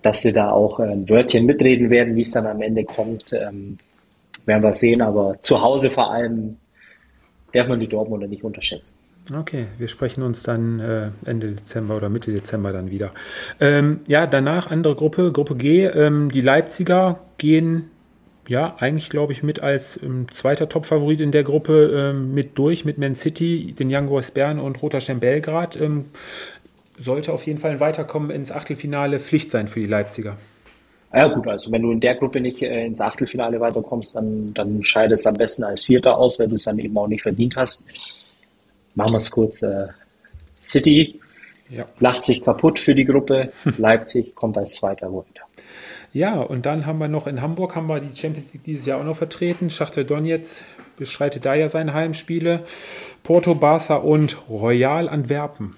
dass sie da auch ein Wörtchen mitreden werden, wie es dann am Ende kommt. Ähm, werden wir sehen, aber zu Hause vor allem darf man die Dortmunder nicht unterschätzen. Okay, wir sprechen uns dann äh, Ende Dezember oder Mitte Dezember dann wieder. Ähm, ja, danach andere Gruppe, Gruppe G. Ähm, die Leipziger gehen ja eigentlich, glaube ich, mit als ähm, zweiter Top-Favorit in der Gruppe ähm, mit durch, mit Man City, den Young Boys Bern und Roter Stern Belgrad. Ähm, sollte auf jeden Fall ein Weiterkommen ins Achtelfinale Pflicht sein für die Leipziger. Ja gut, also wenn du in der Gruppe nicht äh, ins Achtelfinale weiterkommst, dann, dann scheidest du am besten als Vierter aus, weil du es dann eben auch nicht verdient hast machen wir es kurz, äh, City ja. lacht sich kaputt für die Gruppe, Leipzig kommt als Zweiter runter. Ja, und dann haben wir noch in Hamburg haben wir die Champions League dieses Jahr auch noch vertreten. Schachtel Donetsk bestreitet da ja seine Heimspiele. Porto, Barca und Royal Antwerpen.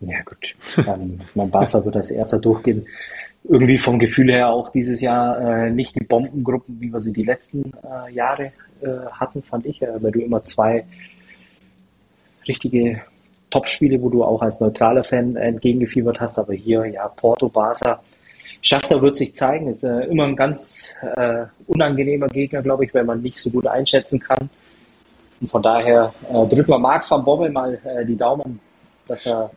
Ja gut, dann, mein Barca wird als erster durchgehen. Irgendwie vom Gefühl her auch dieses Jahr äh, nicht die Bombengruppen, wie wir sie die letzten äh, Jahre äh, hatten, fand ich, äh, weil du immer zwei richtige Topspiele, wo du auch als neutraler Fan entgegengefiebert hast. Aber hier, ja, Porto, Barca. Schachter wird sich zeigen, ist äh, immer ein ganz äh, unangenehmer Gegner, glaube ich, wenn man nicht so gut einschätzen kann. Und von daher äh, drücken wir Marc van Bommel mal äh, die Daumen, dass er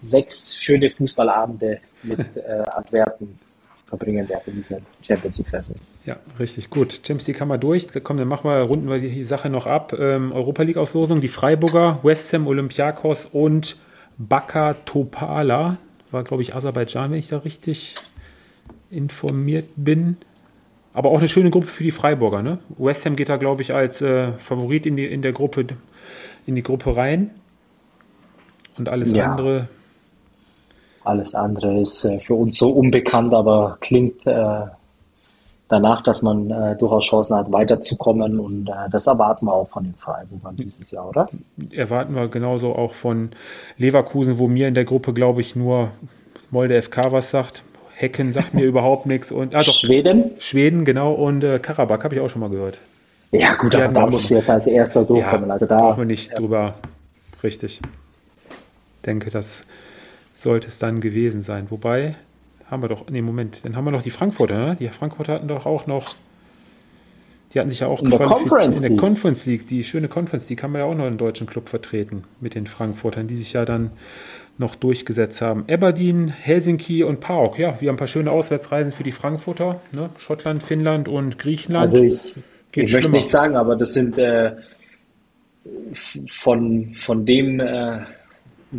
sechs schöne Fußballabende mit äh, Antwerpen verbringen wird in dieser Champions League-Session. Ja, richtig gut. Champions League haben wir durch. Komm, dann machen wir, runden wir die Sache noch ab. Ähm, Europa League-Auslosung, die Freiburger, West Ham, Olympiakos und Baka Topala. war, glaube ich, Aserbaidschan, wenn ich da richtig informiert bin. Aber auch eine schöne Gruppe für die Freiburger. Ne? West Ham geht da, glaube ich, als äh, Favorit in die, in der Gruppe, in die Gruppe rein. Und alles ja. andere. Alles andere ist äh, für uns so unbekannt, aber klingt äh, danach, dass man äh, durchaus Chancen hat, weiterzukommen. Und äh, das erwarten wir auch von den Freiburgern dieses Jahr, oder? Erwarten wir genauso auch von Leverkusen, wo mir in der Gruppe, glaube ich, nur Molde FK was sagt. Hecken sagt mir überhaupt nichts. Und, ah, doch, Schweden? Schweden, genau. Und äh, Karabakh habe ich auch schon mal gehört. Ja, gut, aber da musst du jetzt als erster durchkommen. Ja, also da brauchen wir nicht ja. drüber. Richtig. Denke, das sollte es dann gewesen sein. Wobei, haben wir doch, nee, Moment, dann haben wir noch die Frankfurter, ne? Die Frankfurter hatten doch auch noch, die hatten sich ja auch in qualifiziert in der Conference League. Die schöne Conference League haben wir ja auch noch einen deutschen Club vertreten mit den Frankfurtern, die sich ja dann noch durchgesetzt haben. Aberdeen, Helsinki und PAOK. Ja, wir haben ein paar schöne Auswärtsreisen für die Frankfurter. Ne? Schottland, Finnland und Griechenland. Also ich, ich möchte nicht sagen, aber das sind äh, von, von dem äh,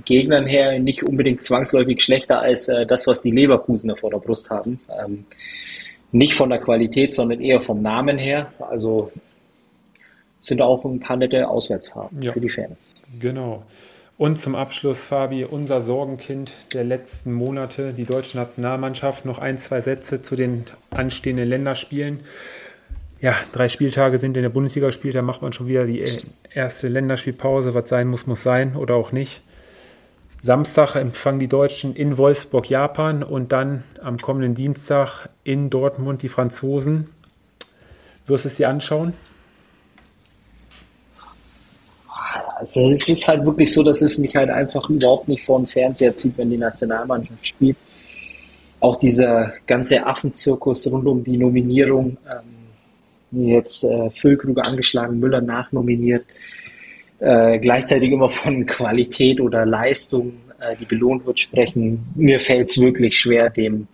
Gegnern her nicht unbedingt zwangsläufig schlechter als äh, das, was die Leverkusener vor der Brust haben. Ähm, nicht von der Qualität, sondern eher vom Namen her. Also sind auch ein paar nette Auswärtsfahrten ja. für die Fans. Genau. Und zum Abschluss, Fabi, unser Sorgenkind der letzten Monate, die deutsche Nationalmannschaft. Noch ein, zwei Sätze zu den anstehenden Länderspielen. Ja, drei Spieltage sind in der Bundesliga gespielt, da macht man schon wieder die äh, erste Länderspielpause. Was sein muss, muss sein oder auch nicht. Samstag empfangen die Deutschen in Wolfsburg Japan und dann am kommenden Dienstag in Dortmund die Franzosen. Wirst du es dir anschauen? Also es ist halt wirklich so, dass es mich halt einfach überhaupt nicht vor den Fernseher zieht, wenn die Nationalmannschaft spielt. Auch dieser ganze Affenzirkus rund um die Nominierung, ähm, jetzt äh, Füllkrug angeschlagen, Müller nachnominiert, äh, gleichzeitig immer von Qualität oder Leistung, äh, die belohnt wird, sprechen. Mir fällt es wirklich schwer, dem,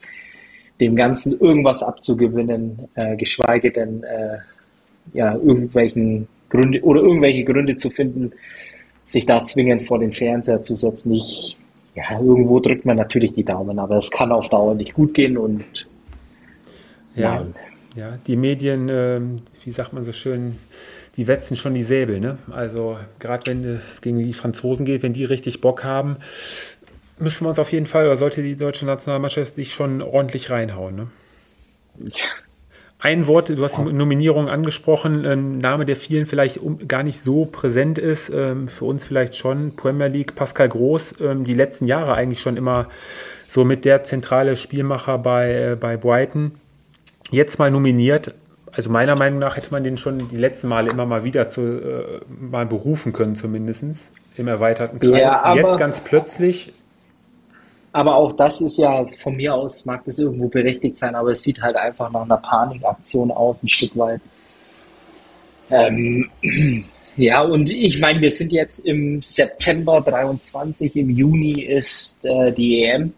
dem Ganzen irgendwas abzugewinnen, äh, geschweige denn äh, ja, irgendwelchen Gründe oder irgendwelche Gründe zu finden, sich da zwingend vor den Fernseher zu setzen. Ich, ja, irgendwo drückt man natürlich die Daumen, aber es kann auf Dauer nicht gut gehen und ja, nein. ja die Medien, äh, wie sagt man so schön, die wetzen schon die Säbel. Ne? Also gerade wenn es gegen die Franzosen geht, wenn die richtig Bock haben, müssen wir uns auf jeden Fall, oder sollte die deutsche Nationalmannschaft sich schon ordentlich reinhauen. Ne? Ja. Ein Wort, du hast die Nominierung angesprochen, ein Name, der vielen vielleicht gar nicht so präsent ist, ähm, für uns vielleicht schon, Premier League, Pascal Groß, ähm, die letzten Jahre eigentlich schon immer so mit der zentrale Spielmacher bei, äh, bei Brighton. Jetzt mal nominiert, also meiner Meinung nach hätte man den schon die letzten Male immer mal wieder zu, äh, mal berufen können, zumindest im erweiterten Kreis. Ja, Jetzt ganz plötzlich. Aber auch das ist ja von mir aus, mag das irgendwo berechtigt sein, aber es sieht halt einfach nach einer Panikaktion aus, ein Stück weit. Ähm, ja, und ich meine, wir sind jetzt im September 23, im Juni ist äh, die EM.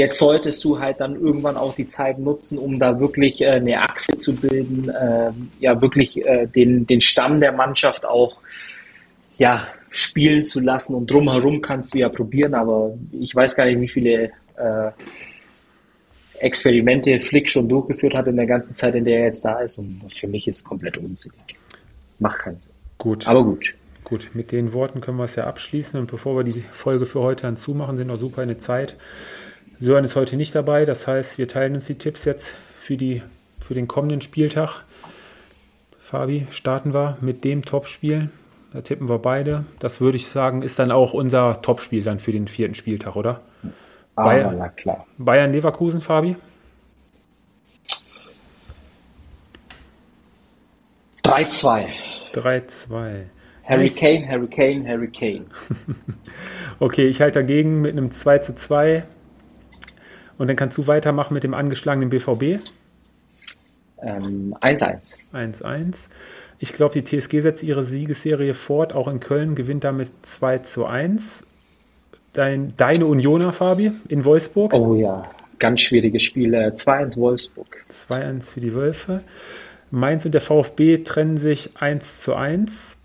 Jetzt solltest du halt dann irgendwann auch die Zeit nutzen, um da wirklich äh, eine Achse zu bilden, äh, ja wirklich äh, den, den Stamm der Mannschaft auch ja, spielen zu lassen und drumherum kannst du ja probieren, aber ich weiß gar nicht, wie viele äh, Experimente Flick schon durchgeführt hat in der ganzen Zeit, in der er jetzt da ist und für mich ist es komplett unsinnig. Macht keinen Sinn. Gut. Aber gut. Gut, mit den Worten können wir es ja abschließen und bevor wir die Folge für heute dann zumachen, sind noch super eine Zeit. Sören ist heute nicht dabei, das heißt, wir teilen uns die Tipps jetzt für, die, für den kommenden Spieltag. Fabi, starten wir mit dem Topspiel. Da tippen wir beide. Das würde ich sagen, ist dann auch unser Topspiel dann für den vierten Spieltag, oder? Ah, Bayern, na klar. Bayern Leverkusen, Fabi? 3-2. 3-2. Harry Kane, Harry Kane, Harry Kane. okay, ich halte dagegen mit einem 2 zu 2 und dann kannst du weitermachen mit dem angeschlagenen BVB. 1-1. Ähm, 1-1. Ich glaube, die TSG setzt ihre Siegesserie fort, auch in Köln, gewinnt damit 2 zu 1. Dein, deine Unioner, Fabi, in Wolfsburg. Oh ja, ganz schwieriges Spiel. 2-1 Wolfsburg. 2-1 für die Wölfe. Mainz und der VfB trennen sich 1 zu 1.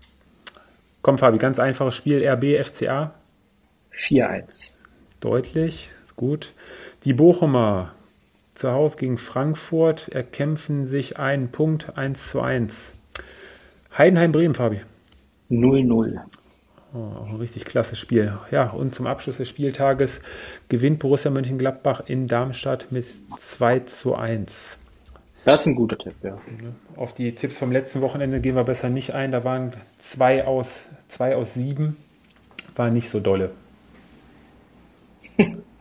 Komm, Fabi, ganz einfaches Spiel. RB, FCA. 4-1. Deutlich. Gut. Die Bochumer zu Hause gegen Frankfurt erkämpfen sich einen Punkt 1 zu 1. Heidenheim-Bremen, Fabi. 0-0. Oh, ein richtig klasse Spiel. Ja, und zum Abschluss des Spieltages gewinnt Borussia Mönchengladbach in Darmstadt mit 2 zu 1. Das ist ein guter Tipp, ja. Auf die Tipps vom letzten Wochenende gehen wir besser nicht ein. Da waren zwei aus, zwei aus sieben. War nicht so dolle.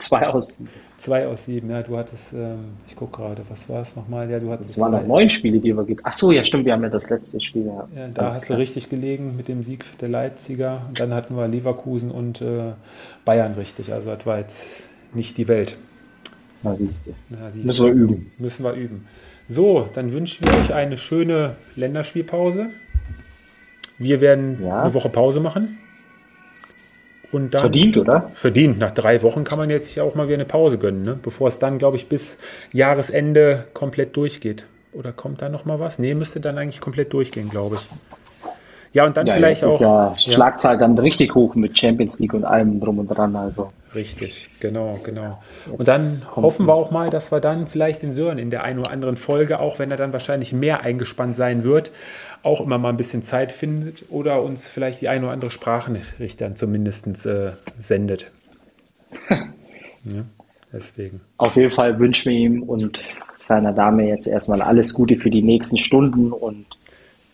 Zwei aus sieben. Zwei aus sieben, ja. Du hattest, ähm, ich gucke gerade, was war es nochmal? Ja, du hattest. Es waren noch neun Spiele, die wir gegeben Ach so, ja, stimmt, wir haben ja das letzte Spiel. Ja, ja da hast klar. du richtig gelegen mit dem Sieg der Leipziger. Und dann hatten wir Leverkusen und äh, Bayern richtig. Also, das war jetzt nicht die Welt. Na, siehst du. Na, siehst Müssen wir üben. Müssen wir üben. So, dann wünschen wir euch eine schöne Länderspielpause. Wir werden ja. eine Woche Pause machen. Und dann, verdient, oder? Verdient. Nach drei Wochen kann man jetzt ja auch mal wieder eine Pause gönnen, ne? bevor es dann, glaube ich, bis Jahresende komplett durchgeht. Oder kommt da noch mal was? Nee, müsste dann eigentlich komplett durchgehen, glaube ich. Ja, und dann ja, vielleicht jetzt auch. Ist ja Schlagzahl dann richtig hoch mit Champions League und allem drum und dran. Also. Richtig, genau, genau. Jetzt und dann hoffen wir auch mal, dass wir dann vielleicht den Sören in der einen oder anderen Folge, auch wenn er dann wahrscheinlich mehr eingespannt sein wird, auch immer mal ein bisschen Zeit findet oder uns vielleicht die eine oder andere Sprachnachricht dann zumindest äh, sendet. ja, deswegen. Auf jeden Fall wünschen wir ihm und seiner Dame jetzt erstmal alles Gute für die nächsten Stunden und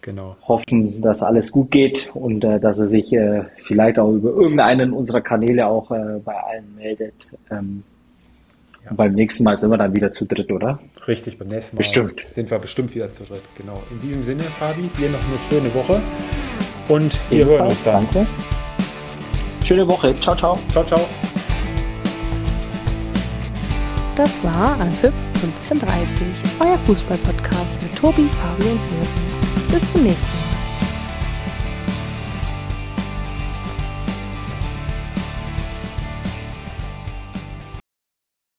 Genau. Hoffen, dass alles gut geht und äh, dass er sich äh, vielleicht auch über irgendeinen unserer Kanäle auch äh, bei allen meldet. Ähm, ja. Und beim nächsten Mal sind wir dann wieder zu dritt, oder? Richtig, beim nächsten Mal bestimmt. sind wir bestimmt wieder zu dritt. Genau. In diesem Sinne, Fabi, dir noch eine schöne Woche und wir Ebenfalls, hören uns dann. Danke. Schöne Woche. Ciao, ciao. Ciao, ciao. Das war Anpfiff 1530, euer Fußball-Podcast mit Tobi, Fabi und Sören. Bis zum nächsten Mal.